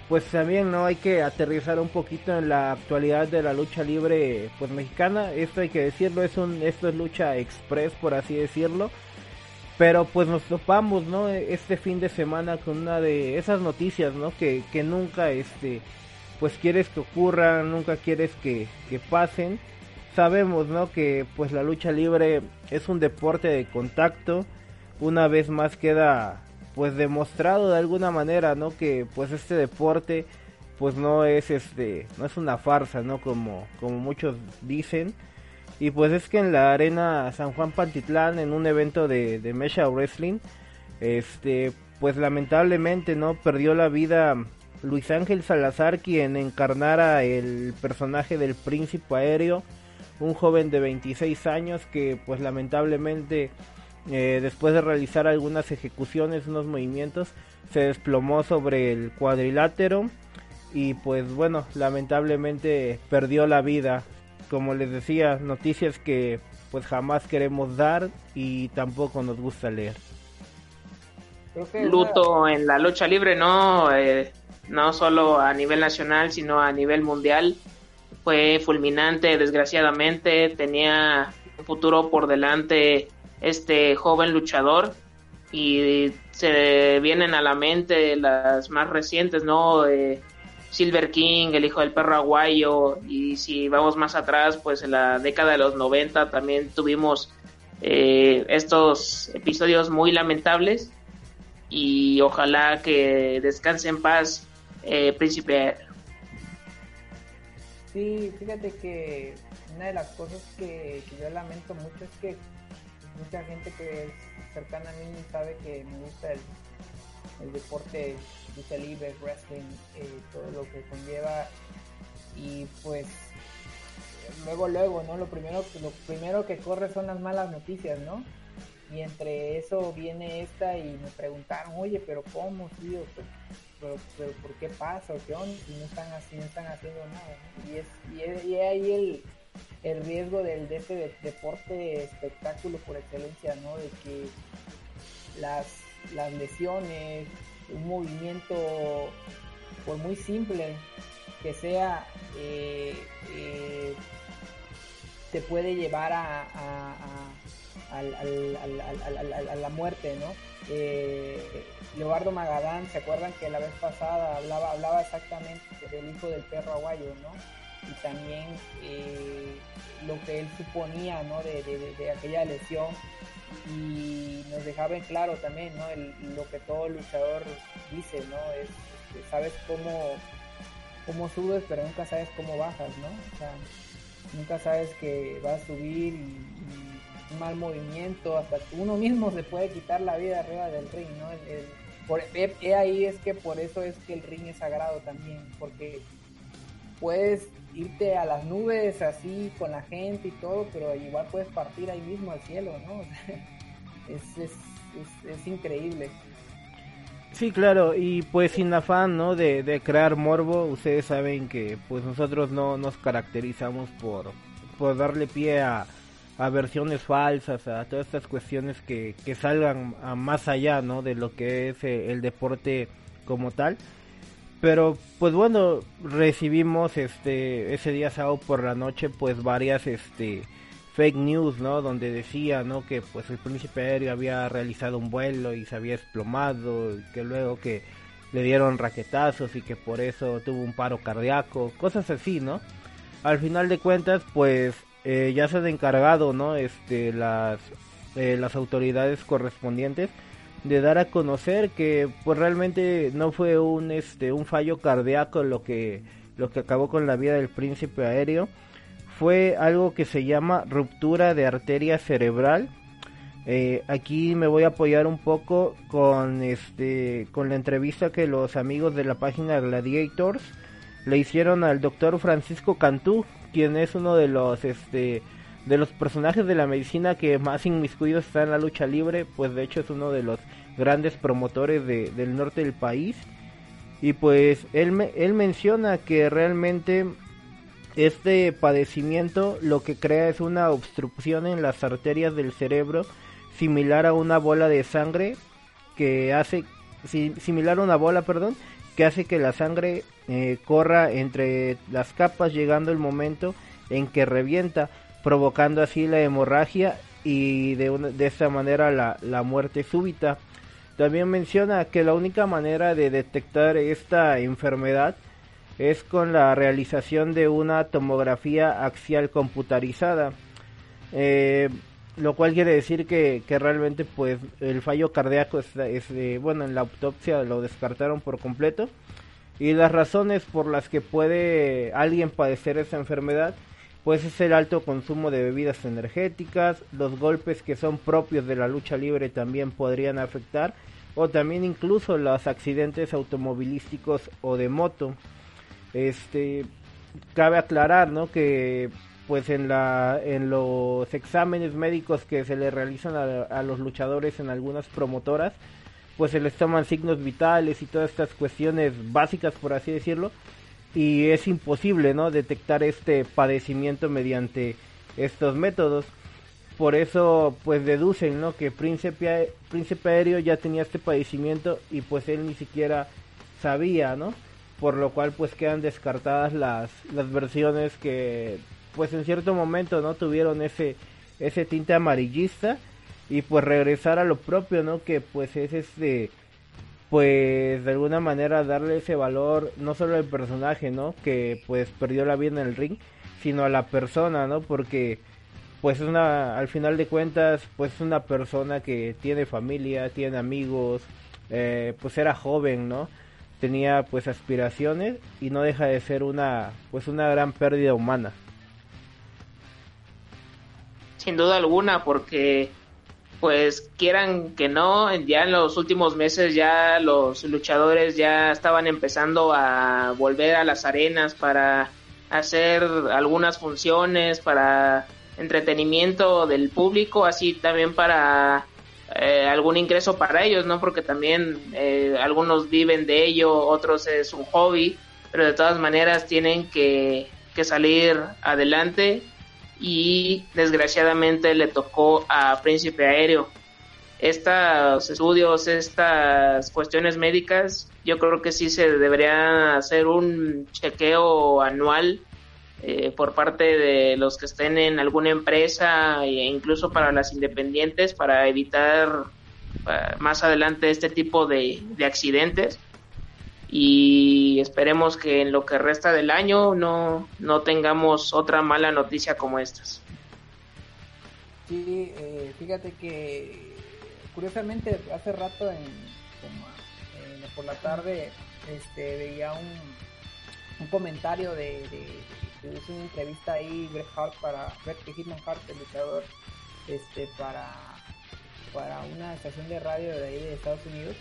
[SPEAKER 3] pues también no hay que aterrizar un poquito en la actualidad de la lucha libre pues mexicana. Esto hay que decirlo es un esto es lucha express por así decirlo pero pues nos topamos no este fin de semana con una de esas noticias no que, que nunca este pues quieres que ocurran nunca quieres que, que pasen sabemos no que pues la lucha libre es un deporte de contacto una vez más queda pues demostrado de alguna manera, ¿no? Que pues este deporte pues no es este no es una farsa, ¿no? Como como muchos dicen. Y pues es que en la arena San Juan Pantitlán en un evento de de Mesha Wrestling este pues lamentablemente no perdió la vida Luis Ángel Salazar quien encarnara el personaje del príncipe aéreo, un joven de 26 años que pues lamentablemente eh, después de realizar algunas ejecuciones, unos movimientos, se desplomó sobre el cuadrilátero y pues bueno, lamentablemente perdió la vida. Como les decía, noticias que pues jamás queremos dar y tampoco nos gusta leer.
[SPEAKER 4] Luto en la lucha libre, no, eh, no solo a nivel nacional, sino a nivel mundial. Fue fulminante, desgraciadamente, tenía un futuro por delante este joven luchador y se vienen a la mente las más recientes, ¿no? Eh, Silver King, el hijo del perro aguayo y si vamos más atrás, pues en la década de los 90 también tuvimos eh, estos episodios muy lamentables y ojalá que descanse en paz eh, Príncipe
[SPEAKER 2] Sí, fíjate que una de las cosas que yo lamento mucho es que mucha gente que es cercana a mí sabe que me gusta el, deporte, lucha libre, wrestling, eh, todo lo que conlleva. Y pues luego luego no lo primero lo primero que corre son las malas noticias no y entre eso viene esta y me preguntaron oye pero cómo tío pero, pero, por qué pasa qué onda si no están así no están haciendo nada y es y, es, y ahí el el riesgo del, de este deporte espectáculo por excelencia, ¿no? De que las, las lesiones, un movimiento, por muy simple que sea, eh, eh, te puede llevar a, a, la muerte, ¿no? Eh, Leobardo Magadán, ¿se acuerdan que la vez pasada hablaba, hablaba exactamente del hijo del perro aguayo, ¿no? y también eh, lo que él suponía ¿no? de, de, aquella lesión y nos dejaba en claro también ¿no? lo que todo luchador dice, ¿no? es, sabes cómo, cómo subes pero nunca sabes cómo bajas, ¿no? O sea, nunca sabes que vas a subir y, un mal movimiento, hasta uno mismo se puede quitar la vida arriba del ring, ¿no? por, ahí es que por eso es que el ring es sagrado también, porque puedes irte a las nubes así con la gente y todo, pero igual puedes partir ahí mismo al cielo, ¿no? es, es, es, increíble.
[SPEAKER 3] Sí, claro, y pues sin afán, ¿no? De, de, crear morbo, ustedes saben que pues nosotros no nos caracterizamos por, por darle pie a, a versiones falsas, a todas estas cuestiones que, que salgan a más allá, ¿no? De lo que es eh, el deporte como tal. Pero pues bueno, recibimos este ese día sábado por la noche pues varias este fake news, ¿no? Donde decía, ¿no? Que pues el príncipe aéreo había realizado un vuelo y se había desplomado, y que luego que le dieron raquetazos y que por eso tuvo un paro cardíaco, cosas así, ¿no? Al final de cuentas, pues eh, ya se han encargado, ¿no? Este, las, eh, las autoridades correspondientes de dar a conocer que pues realmente no fue un este un fallo cardíaco lo que lo que acabó con la vida del príncipe aéreo. Fue algo que se llama ruptura de arteria cerebral. Eh, aquí me voy a apoyar un poco con este con la entrevista que los amigos de la página Gladiators le hicieron al doctor Francisco Cantú quien es uno de los este de los personajes de la medicina que más inmiscuidos está en la lucha libre, pues de hecho es uno de los grandes promotores de, del norte del país. Y pues él, él menciona que realmente Este padecimiento lo que crea es una obstrucción en las arterias del cerebro similar a una bola de sangre que hace similar a una bola, perdón, que hace que la sangre eh, corra entre las capas llegando el momento en que revienta, provocando así la hemorragia y de, de esta manera la, muerte súbita. También menciona que la única manera de detectar esta enfermedad es con la realización de una tomografía axial computarizada. Eh, lo cual quiere decir que, realmente pues el fallo cardíaco es, es bueno en la autopsia lo descartaron por completo y las razones por las que puede alguien padecer esa enfermedad pues es el alto consumo de bebidas energéticas, los golpes que son propios de la lucha libre también podrían afectar, o también incluso los accidentes automovilísticos o de moto. Este cabe aclarar, ¿no? que pues en la en los exámenes médicos que se le realizan a, a los luchadores en algunas promotoras, pues se les toman signos vitales y todas estas cuestiones básicas por así decirlo y es imposible no detectar este padecimiento mediante estos métodos. Por eso pues deducen no que príncipe príncipe aéreo ya tenía este padecimiento y pues él ni siquiera sabía no por lo cual pues quedan descartadas las las versiones que pues en cierto momento no tuvieron ese ese tinte amarillista. Y pues regresar a lo propio no que pues es este pues de alguna manera darle ese valor no solo al personaje, ¿no? Que pues perdió la vida en el ring, sino a la persona, ¿no? Porque pues es una, al final de cuentas, pues es una persona que tiene familia, tiene amigos, eh, pues era joven, ¿no? Tenía pues aspiraciones y no deja de ser una, pues una gran pérdida humana.
[SPEAKER 4] Sin duda alguna, porque pues quieran que no, ya en los últimos meses ya los luchadores ya estaban empezando a volver a las arenas para hacer algunas funciones, para entretenimiento del público, así también para eh, algún ingreso para ellos, ¿no? Porque también eh, algunos viven de ello, otros es un hobby, pero de todas maneras tienen que, que salir adelante y desgraciadamente le tocó a Príncipe Aéreo. Estos estudios, estas cuestiones médicas, yo creo que sí se debería hacer un chequeo anual eh, por parte de los que estén en alguna empresa e incluso para las independientes para evitar uh, más adelante este tipo de, de accidentes y esperemos que en lo que resta del año no, no tengamos otra mala noticia como estas.
[SPEAKER 2] Sí, eh, fíjate que curiosamente hace rato en, eh, por la tarde este, veía un, un comentario de, de, de, una entrevista ahí Bret Hart para Bret Hitman Hart el luchador este para para una estación de radio de ahí de Estados Unidos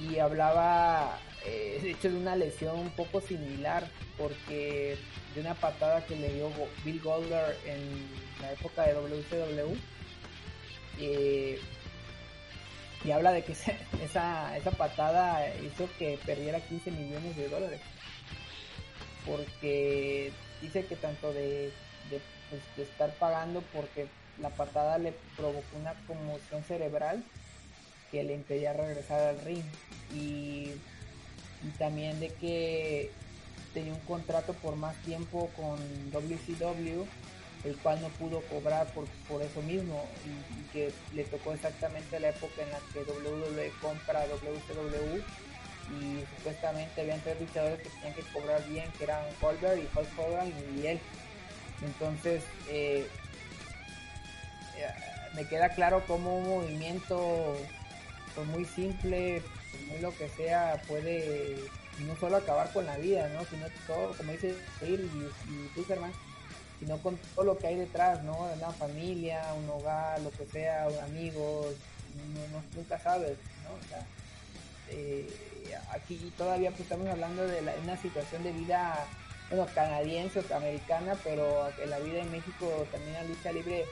[SPEAKER 2] y hablaba eh, de hecho de una lesión un poco similar porque de una patada que le dio Bill Goldberg en la época de WCW eh, y habla de que esa, esa patada hizo que perdiera 15 millones de dólares porque dice que tanto de, de, pues, de estar pagando porque la patada le provocó una conmoción cerebral que le impedía regresar al ring. Y, y, también de que tenía un contrato por más tiempo con WCW el cual no pudo cobrar por, por eso mismo. Y, que le tocó exactamente la época en la que WWE compra WCW y supuestamente habían tres luchadores que tenían que cobrar bien que eran Goldberg y Hulk Hogan y él. Entonces eh, me queda claro como un movimiento pues muy simple, muy lo que sea, puede no solo acabar con la vida, ¿no? Sino todo, como dice ir y, y tú, hermano, sino con todo lo que hay detrás, ¿no? Una familia, un hogar, lo que sea, amigos, no, no, nunca sabes, ¿no? O sea, eh, aquí todavía pues estamos hablando de la, una situación de vida, bueno, canadiense o americana, pero la vida en México también la lucha libre,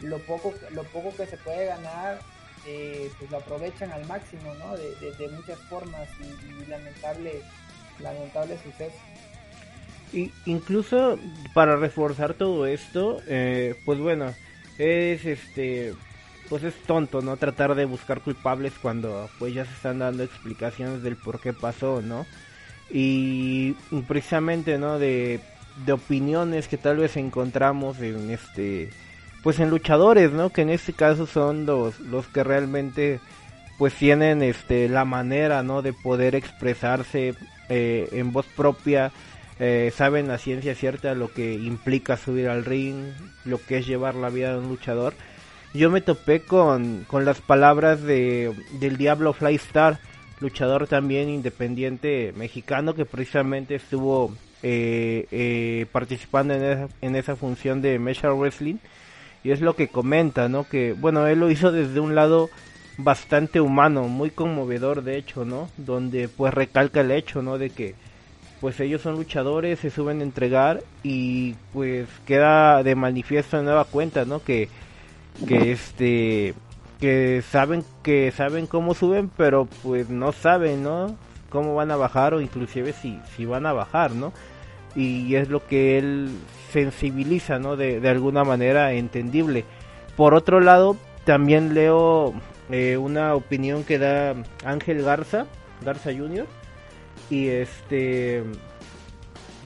[SPEAKER 2] lo poco, lo poco que se puede ganar eh, pues lo aprovechan al máximo, ¿no? De, muchas formas y, y, lamentable, lamentable suceso.
[SPEAKER 3] Y incluso para reforzar todo esto, eh, pues bueno, es este, pues es tonto, ¿no? Tratar de buscar culpables cuando pues ya se están dando explicaciones del por qué pasó, ¿no? Y precisamente, ¿no? De, de opiniones que tal vez encontramos en este, pues en luchadores, ¿no? Que en este caso son los, los que realmente pues tienen este la manera no de poder expresarse eh, en voz propia eh, saben la ciencia cierta lo que implica subir al ring lo que es llevar la vida de un luchador. Yo me topé con, con las palabras de del Diablo Fly Star luchador también independiente mexicano que precisamente estuvo eh, participando en esa, en esa función de Measure Wrestling y es lo que comenta no que bueno él lo hizo desde un lado bastante humano, muy conmovedor de hecho, ¿no? Donde pues recalca el hecho, ¿no? De que pues ellos son luchadores, se suben a entregar y pues queda de manifiesto de nueva cuenta, ¿no? Que que este que saben que saben cómo suben, pero pues no saben, ¿no? cómo van a bajar o inclusive si si van a bajar, ¿no? Y es lo que él sensibiliza, ¿no? De, de alguna manera entendible. Por otro lado, también leo eh, una opinión que da Ángel Garza, Garza Jr. Y este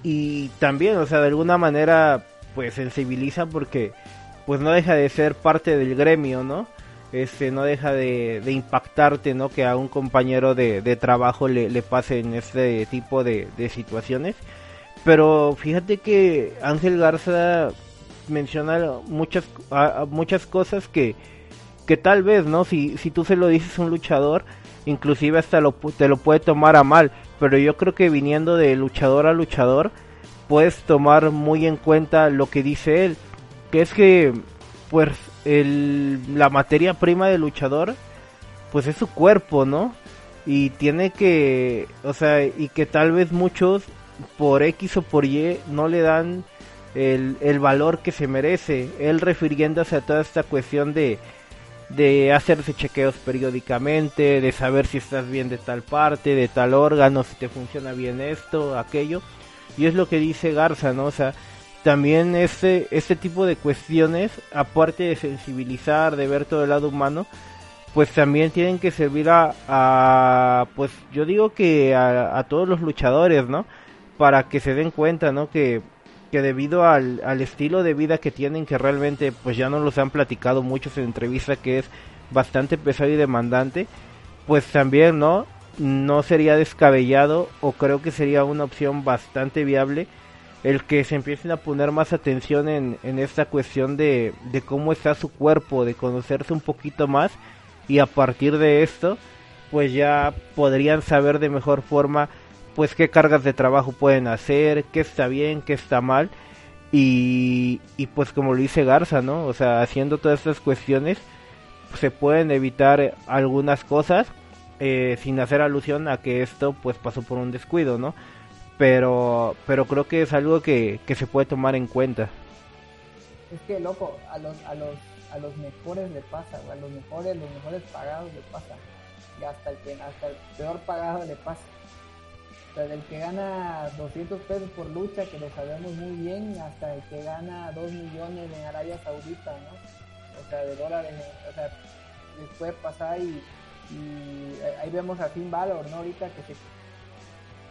[SPEAKER 3] y también, o sea, de alguna manera pues sensibiliza porque pues no deja de ser parte del gremio, ¿no? Este no deja de, impactarte, ¿no? Que a un compañero de, trabajo le, le en este tipo de, situaciones. Pero fíjate que Ángel Garza menciona muchas, muchas cosas que, que tal vez, ¿no? Si, si tú se lo dices a un luchador, inclusive hasta lo, te lo puede tomar a mal, pero yo creo que viniendo de luchador a luchador, puedes tomar muy en cuenta lo que dice él, que es que, pues, el, la materia prima del luchador, pues es su cuerpo, ¿no? Y tiene que, o sea, y que tal vez muchos, por X o por Y, no le dan el, el valor que se merece. Él refiriéndose a toda esta cuestión de, de hacerse chequeos periódicamente, de saber si estás bien de tal parte, de tal órgano, si te funciona bien esto, aquello. Y es lo que dice Garza, ¿no? O sea, también este, este tipo de cuestiones, aparte de sensibilizar, de ver todo el lado humano, pues también tienen que servir a, pues yo digo que a, a todos los luchadores, ¿no? Para que se den cuenta, ¿no? Que que debido al, al, estilo de vida que tienen, que realmente pues ya no los han platicado muchos en entrevista, que es bastante pesado y demandante, pues también, ¿no? No sería descabellado o creo que sería una opción bastante viable el que se empiecen a poner más atención en, en esta cuestión de, de cómo está su cuerpo, de conocerse un poquito más y a partir de esto pues ya podrían saber de mejor forma pues qué cargas de trabajo pueden hacer, qué está bien, qué está mal. Y, y pues como lo dice Garza, ¿no? O sea, haciendo todas estas cuestiones se pueden evitar algunas cosas eh, sin hacer alusión a que esto pues pasó por un descuido, ¿no? Pero, pero creo que es algo que, que se puede tomar en cuenta.
[SPEAKER 2] Es que, loco, a los, a los, a los mejores le pasa, a los mejores, los mejores pagados le pasa. Y hasta el, hasta el peor pagado le pasa desde el que gana 200 pesos por lucha, que lo sabemos muy bien, hasta el que gana 2 millones en Arabia Saudita, ¿no? O sea, de dólares, o sea, les puede pasar y, ahí vemos a Finn Balor, ¿no? Ahorita que se,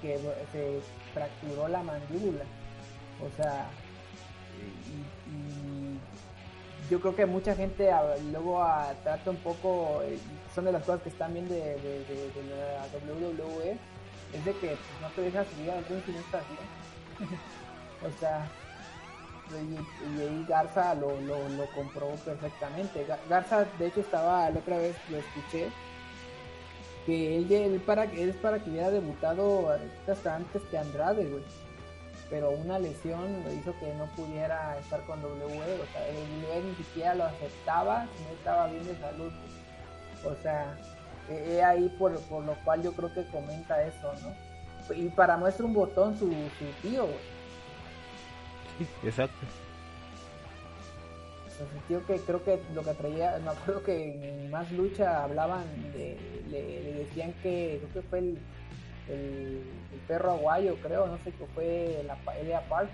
[SPEAKER 2] que se fracturó la mandíbula, o sea, y, yo creo que mucha gente luego trata un poco, eh, son de las cosas que están bien de, de la WWE, es de que pues, no te dejas subir al ring si no estás bien. o sea, y, ahí Garza lo, lo, lo, comprobó perfectamente. Garza, de hecho, estaba la otra vez, lo escuché, que él, para, él es para que hubiera debutado hasta antes que Andrade, güey. Pero una lesión lo hizo que no pudiera estar con WWE. O sea, el WWE ni siquiera lo aceptaba no estaba bien de salud. O sea, eh, ahí por, lo cual yo creo que comenta eso, ¿no? Y para muestra un botón su, su tío,
[SPEAKER 3] Sí, exacto.
[SPEAKER 2] Su tío que creo que lo que traía, me acuerdo que en Más Lucha hablaban, de, le, decían que, creo que fue el, el, perro aguayo, creo, no sé qué fue la Elia Park,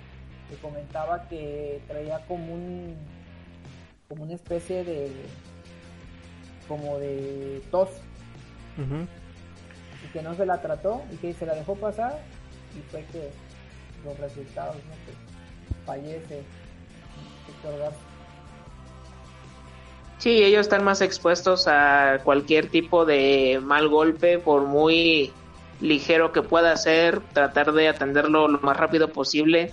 [SPEAKER 2] que comentaba que traía como un como una especie de como de tos y que no se la trató y que se la dejó pasar y fue que los resultados ¿no? que fallece
[SPEAKER 4] Sí, ellos están más expuestos a cualquier tipo de mal golpe, por muy ligero que pueda ser, tratar de atenderlo lo más rápido posible.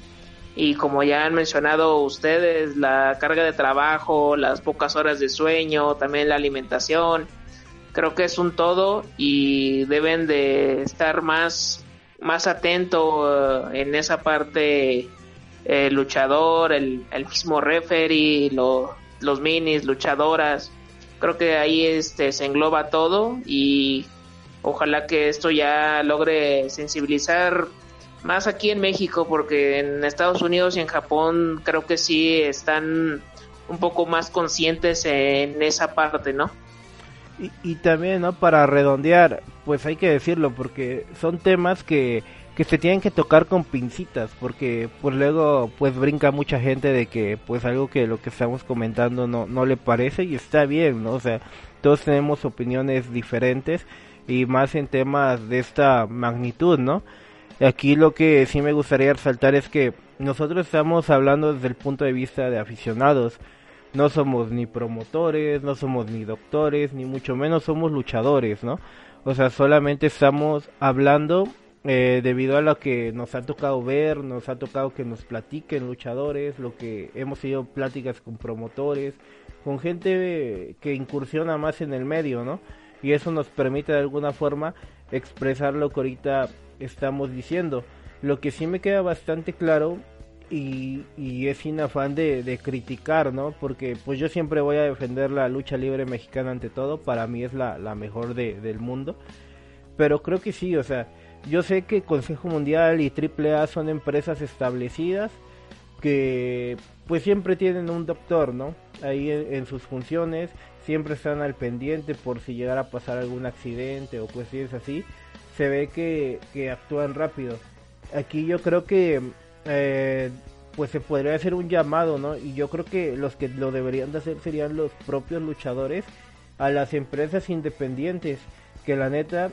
[SPEAKER 4] Y como ya han mencionado ustedes, la carga de trabajo, las pocas horas de sueño, también la alimentación, creo que es un todo y deben de estar más, más atento eh, en esa parte el luchador, el, el mismo referee, los minis, luchadoras. Creo que ahí este, se engloba todo y ojalá que esto ya logre sensibilizar más aquí en México porque en Estados Unidos y en Japón creo que sí están un poco más conscientes en esa parte, ¿no?
[SPEAKER 3] Y, y también, ¿no? Para redondear, pues hay que decirlo porque son temas que que se tienen que tocar con pincitas porque pues luego pues brinca mucha gente de que pues algo que lo que estamos comentando no no le parece y está bien no o sea todos tenemos opiniones diferentes y más en temas de esta magnitud no aquí lo que sí me gustaría resaltar es que nosotros estamos hablando desde el punto de vista de aficionados no somos ni promotores no somos ni doctores ni mucho menos somos luchadores no o sea solamente estamos hablando eh, debido a lo que nos ha tocado ver, nos ha tocado que nos platiquen luchadores, lo que hemos tenido pláticas con promotores, con gente que incursiona más en el medio, ¿no? Y eso nos permite de alguna forma expresar lo que ahorita estamos diciendo. Lo que sí me queda bastante claro y, es sin afán de, criticar, ¿no? Porque pues yo siempre voy a defender la lucha libre mexicana ante todo, para mí es la, la mejor de, del mundo. Pero creo que sí, o sea, yo sé que Consejo Mundial y AAA son empresas establecidas que pues siempre tienen un doctor, ¿no? Ahí en, sus funciones, siempre están al pendiente por si llegara a pasar algún accidente o cuestiones así. Se ve que, que actúan rápido. Aquí yo creo que eh, pues se podría hacer un llamado, ¿no? Y yo creo que los que lo deberían de hacer serían los propios luchadores a las empresas independientes que la neta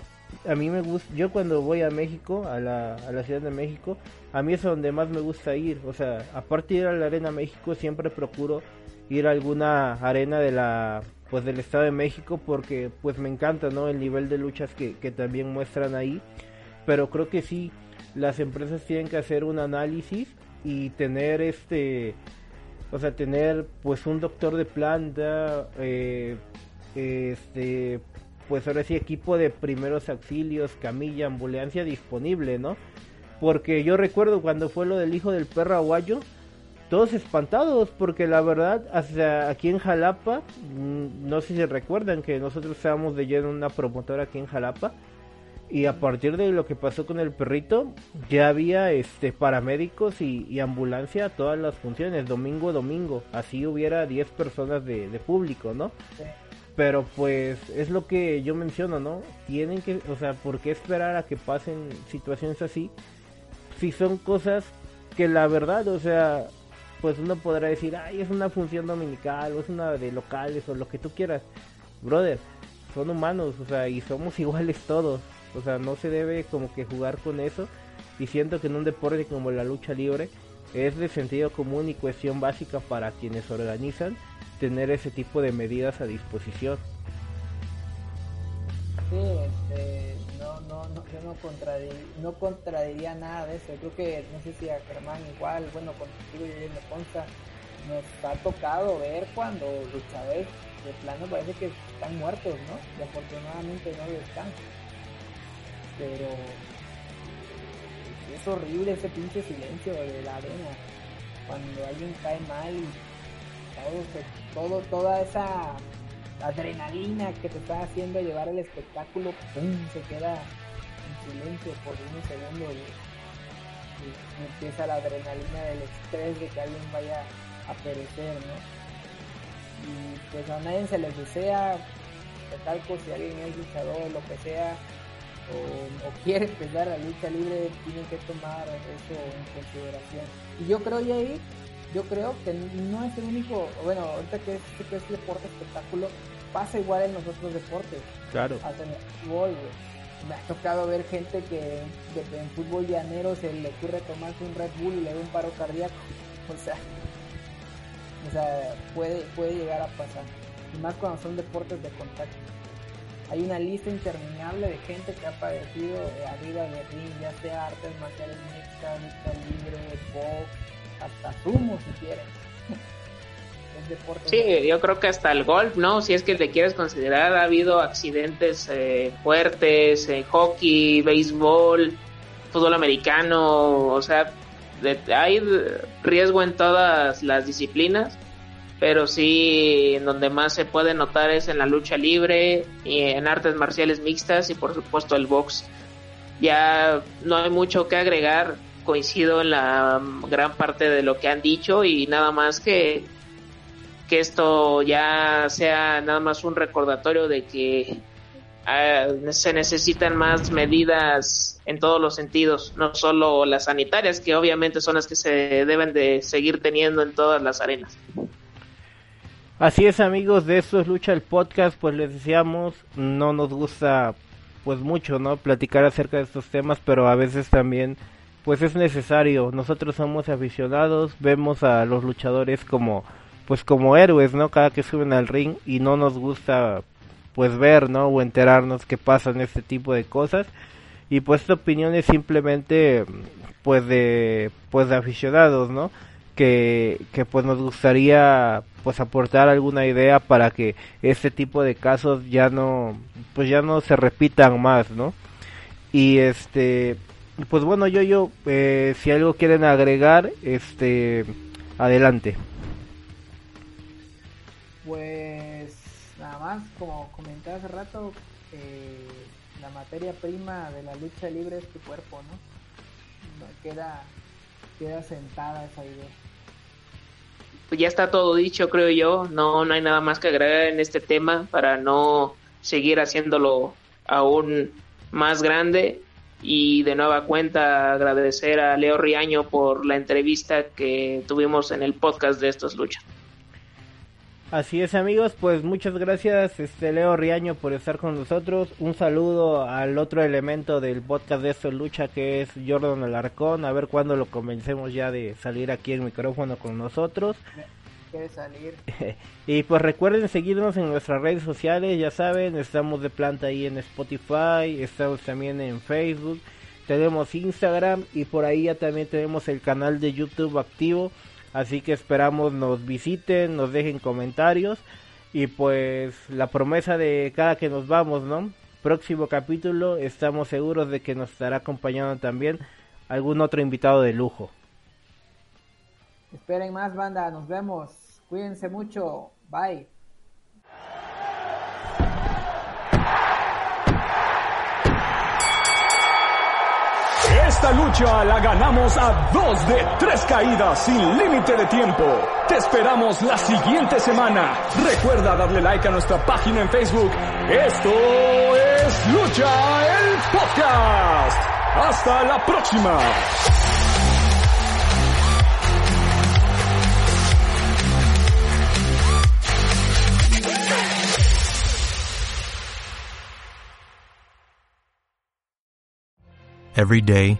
[SPEAKER 3] a mí me gusta, yo cuando voy a México, a la, a la Ciudad de México, a mí es donde más me gusta ir. O sea, aparte de ir a la Arena México, siempre procuro ir a alguna arena de la pues del Estado de México porque pues me encanta, ¿no? El nivel de luchas que, que también muestran ahí. Pero creo que sí, las empresas tienen que hacer un análisis y tener este, o sea, tener pues un doctor de planta, eh, este, pues ahora sí equipo de primeros auxilios, camilla, ambulancia disponible, ¿no? Porque yo recuerdo cuando fue lo del hijo del perro aguayo, todos espantados, porque la verdad, hasta aquí en Jalapa, mm, no sé si recuerdan que nosotros estábamos de lleno una promotora aquí en Jalapa, y a partir de lo que pasó con el perrito, ya había este paramédicos y, ambulancia a todas las funciones, domingo domingo, así hubiera 10 personas de, de público, ¿no? Pero pues es lo que yo menciono, ¿no? Tienen que, o sea, ¿por qué esperar a que pasen situaciones así? Si son cosas que la verdad, o sea, pues uno podrá decir, ay, es una función dominical, o es una de locales, o lo que tú quieras. Brother, son humanos, o sea, y somos iguales todos. O sea, no se debe como que jugar con eso. Y siento que en un deporte como la lucha libre es de sentido común y cuestión básica para quienes organizan tener ese tipo de medidas a disposición.
[SPEAKER 2] Sí, este, no, no, no, yo no, no contradiría nada de eso. creo que, no sé si a Germán igual, bueno, contigo y me consta, nos ha tocado ver cuando luchadores de plano parece que están muertos, ¿no? Y afortunadamente no descansan. Pero es horrible ese pinche silencio de la arena. Cuando alguien cae mal y todo toda esa adrenalina que te está haciendo llevar el espectáculo, se queda en silencio por unos segundos y, empieza la adrenalina del estrés de que alguien vaya a perecer, ¿no? Y pues a nadie se les desea, de tal si alguien es luchador, lo que sea, o, quiere empezar la lucha libre, tienen que tomar eso en consideración. Y yo creo, ahí yo creo que no es el único, bueno, ahorita que es, que es deporte espectáculo, pasa igual en los otros deportes.
[SPEAKER 3] Claro.
[SPEAKER 2] Hasta en el fútbol, Me ha tocado ver gente que, en fútbol llanero se le ocurre tomarse un Red Bull y le da un paro cardíaco. O sea, o sea puede, puede llegar a pasar. Y más cuando son deportes de contacto. Hay una lista interminable de gente que ha padecido arriba de ring, ya sea artes marciales mixtas, lucha libre, box, hasta sumo si quieren.
[SPEAKER 4] Sí, yo creo que hasta el golf, ¿no? Si es que te quieres considerar, ha habido accidentes eh, fuertes en hockey, béisbol, fútbol americano, o sea, hay riesgo en todas las disciplinas, pero sí en donde más se puede notar es en la lucha libre y en artes marciales mixtas y por supuesto el box. Ya no hay mucho que agregar, coincido en la gran parte de lo que han dicho y nada más que que esto ya sea nada más un recordatorio de que ah, se necesitan más medidas en todos los sentidos, no solo las sanitarias, que obviamente son las que se deben de seguir teniendo en todas las arenas.
[SPEAKER 3] Así es amigos, de eso es Lucha el Podcast, pues les decíamos, no nos gusta pues mucho, ¿no? Platicar acerca de estos temas, pero a veces también pues es necesario. Nosotros somos aficionados, vemos a los luchadores como pues como héroes, ¿no? Cada que suben al ring y no nos gusta pues ver, ¿no? O enterarnos que pasan este tipo de cosas. Y pues esta opinión es simplemente pues de pues de aficionados, ¿no? Que, que pues nos gustaría pues aportar alguna idea para que este tipo de casos ya no pues ya no se repitan más, ¿no? Y este pues bueno, yo yo eh, si algo quieren agregar, este adelante.
[SPEAKER 2] Pues nada más, como comenté hace rato, eh, la materia prima de la lucha libre es tu cuerpo, ¿no? Queda, queda sentada esa idea.
[SPEAKER 4] Pues ya está todo dicho, creo yo. No, no hay nada más que agregar en este tema para no seguir haciéndolo aún más grande. Y de nueva cuenta agradecer a Leo Riaño por la entrevista que tuvimos en el podcast de estos luchas.
[SPEAKER 3] Así es amigos, pues muchas gracias este Leo Riaño por estar con nosotros. Un saludo al otro elemento del podcast de esto lucha que es Jordan Alarcón. A ver cuándo lo convencemos ya de salir aquí en micrófono con nosotros.
[SPEAKER 2] Quiere salir.
[SPEAKER 3] y pues recuerden seguirnos en nuestras redes sociales, ya saben, estamos de planta ahí en Spotify, estamos también en Facebook, tenemos Instagram y por ahí ya también tenemos el canal de YouTube activo Así que esperamos nos visiten, nos dejen comentarios y pues la promesa de cada que nos vamos, ¿no? Próximo capítulo estamos seguros de que nos estará acompañando también algún otro invitado de lujo.
[SPEAKER 2] Esperen más banda, nos vemos. Cuídense mucho. Bye.
[SPEAKER 1] Esta lucha la ganamos a dos de tres caídas sin límite de tiempo. Te esperamos la siguiente semana. Recuerda darle like a nuestra página en Facebook. Esto es Lucha el Podcast. Hasta la próxima.
[SPEAKER 6] Every day,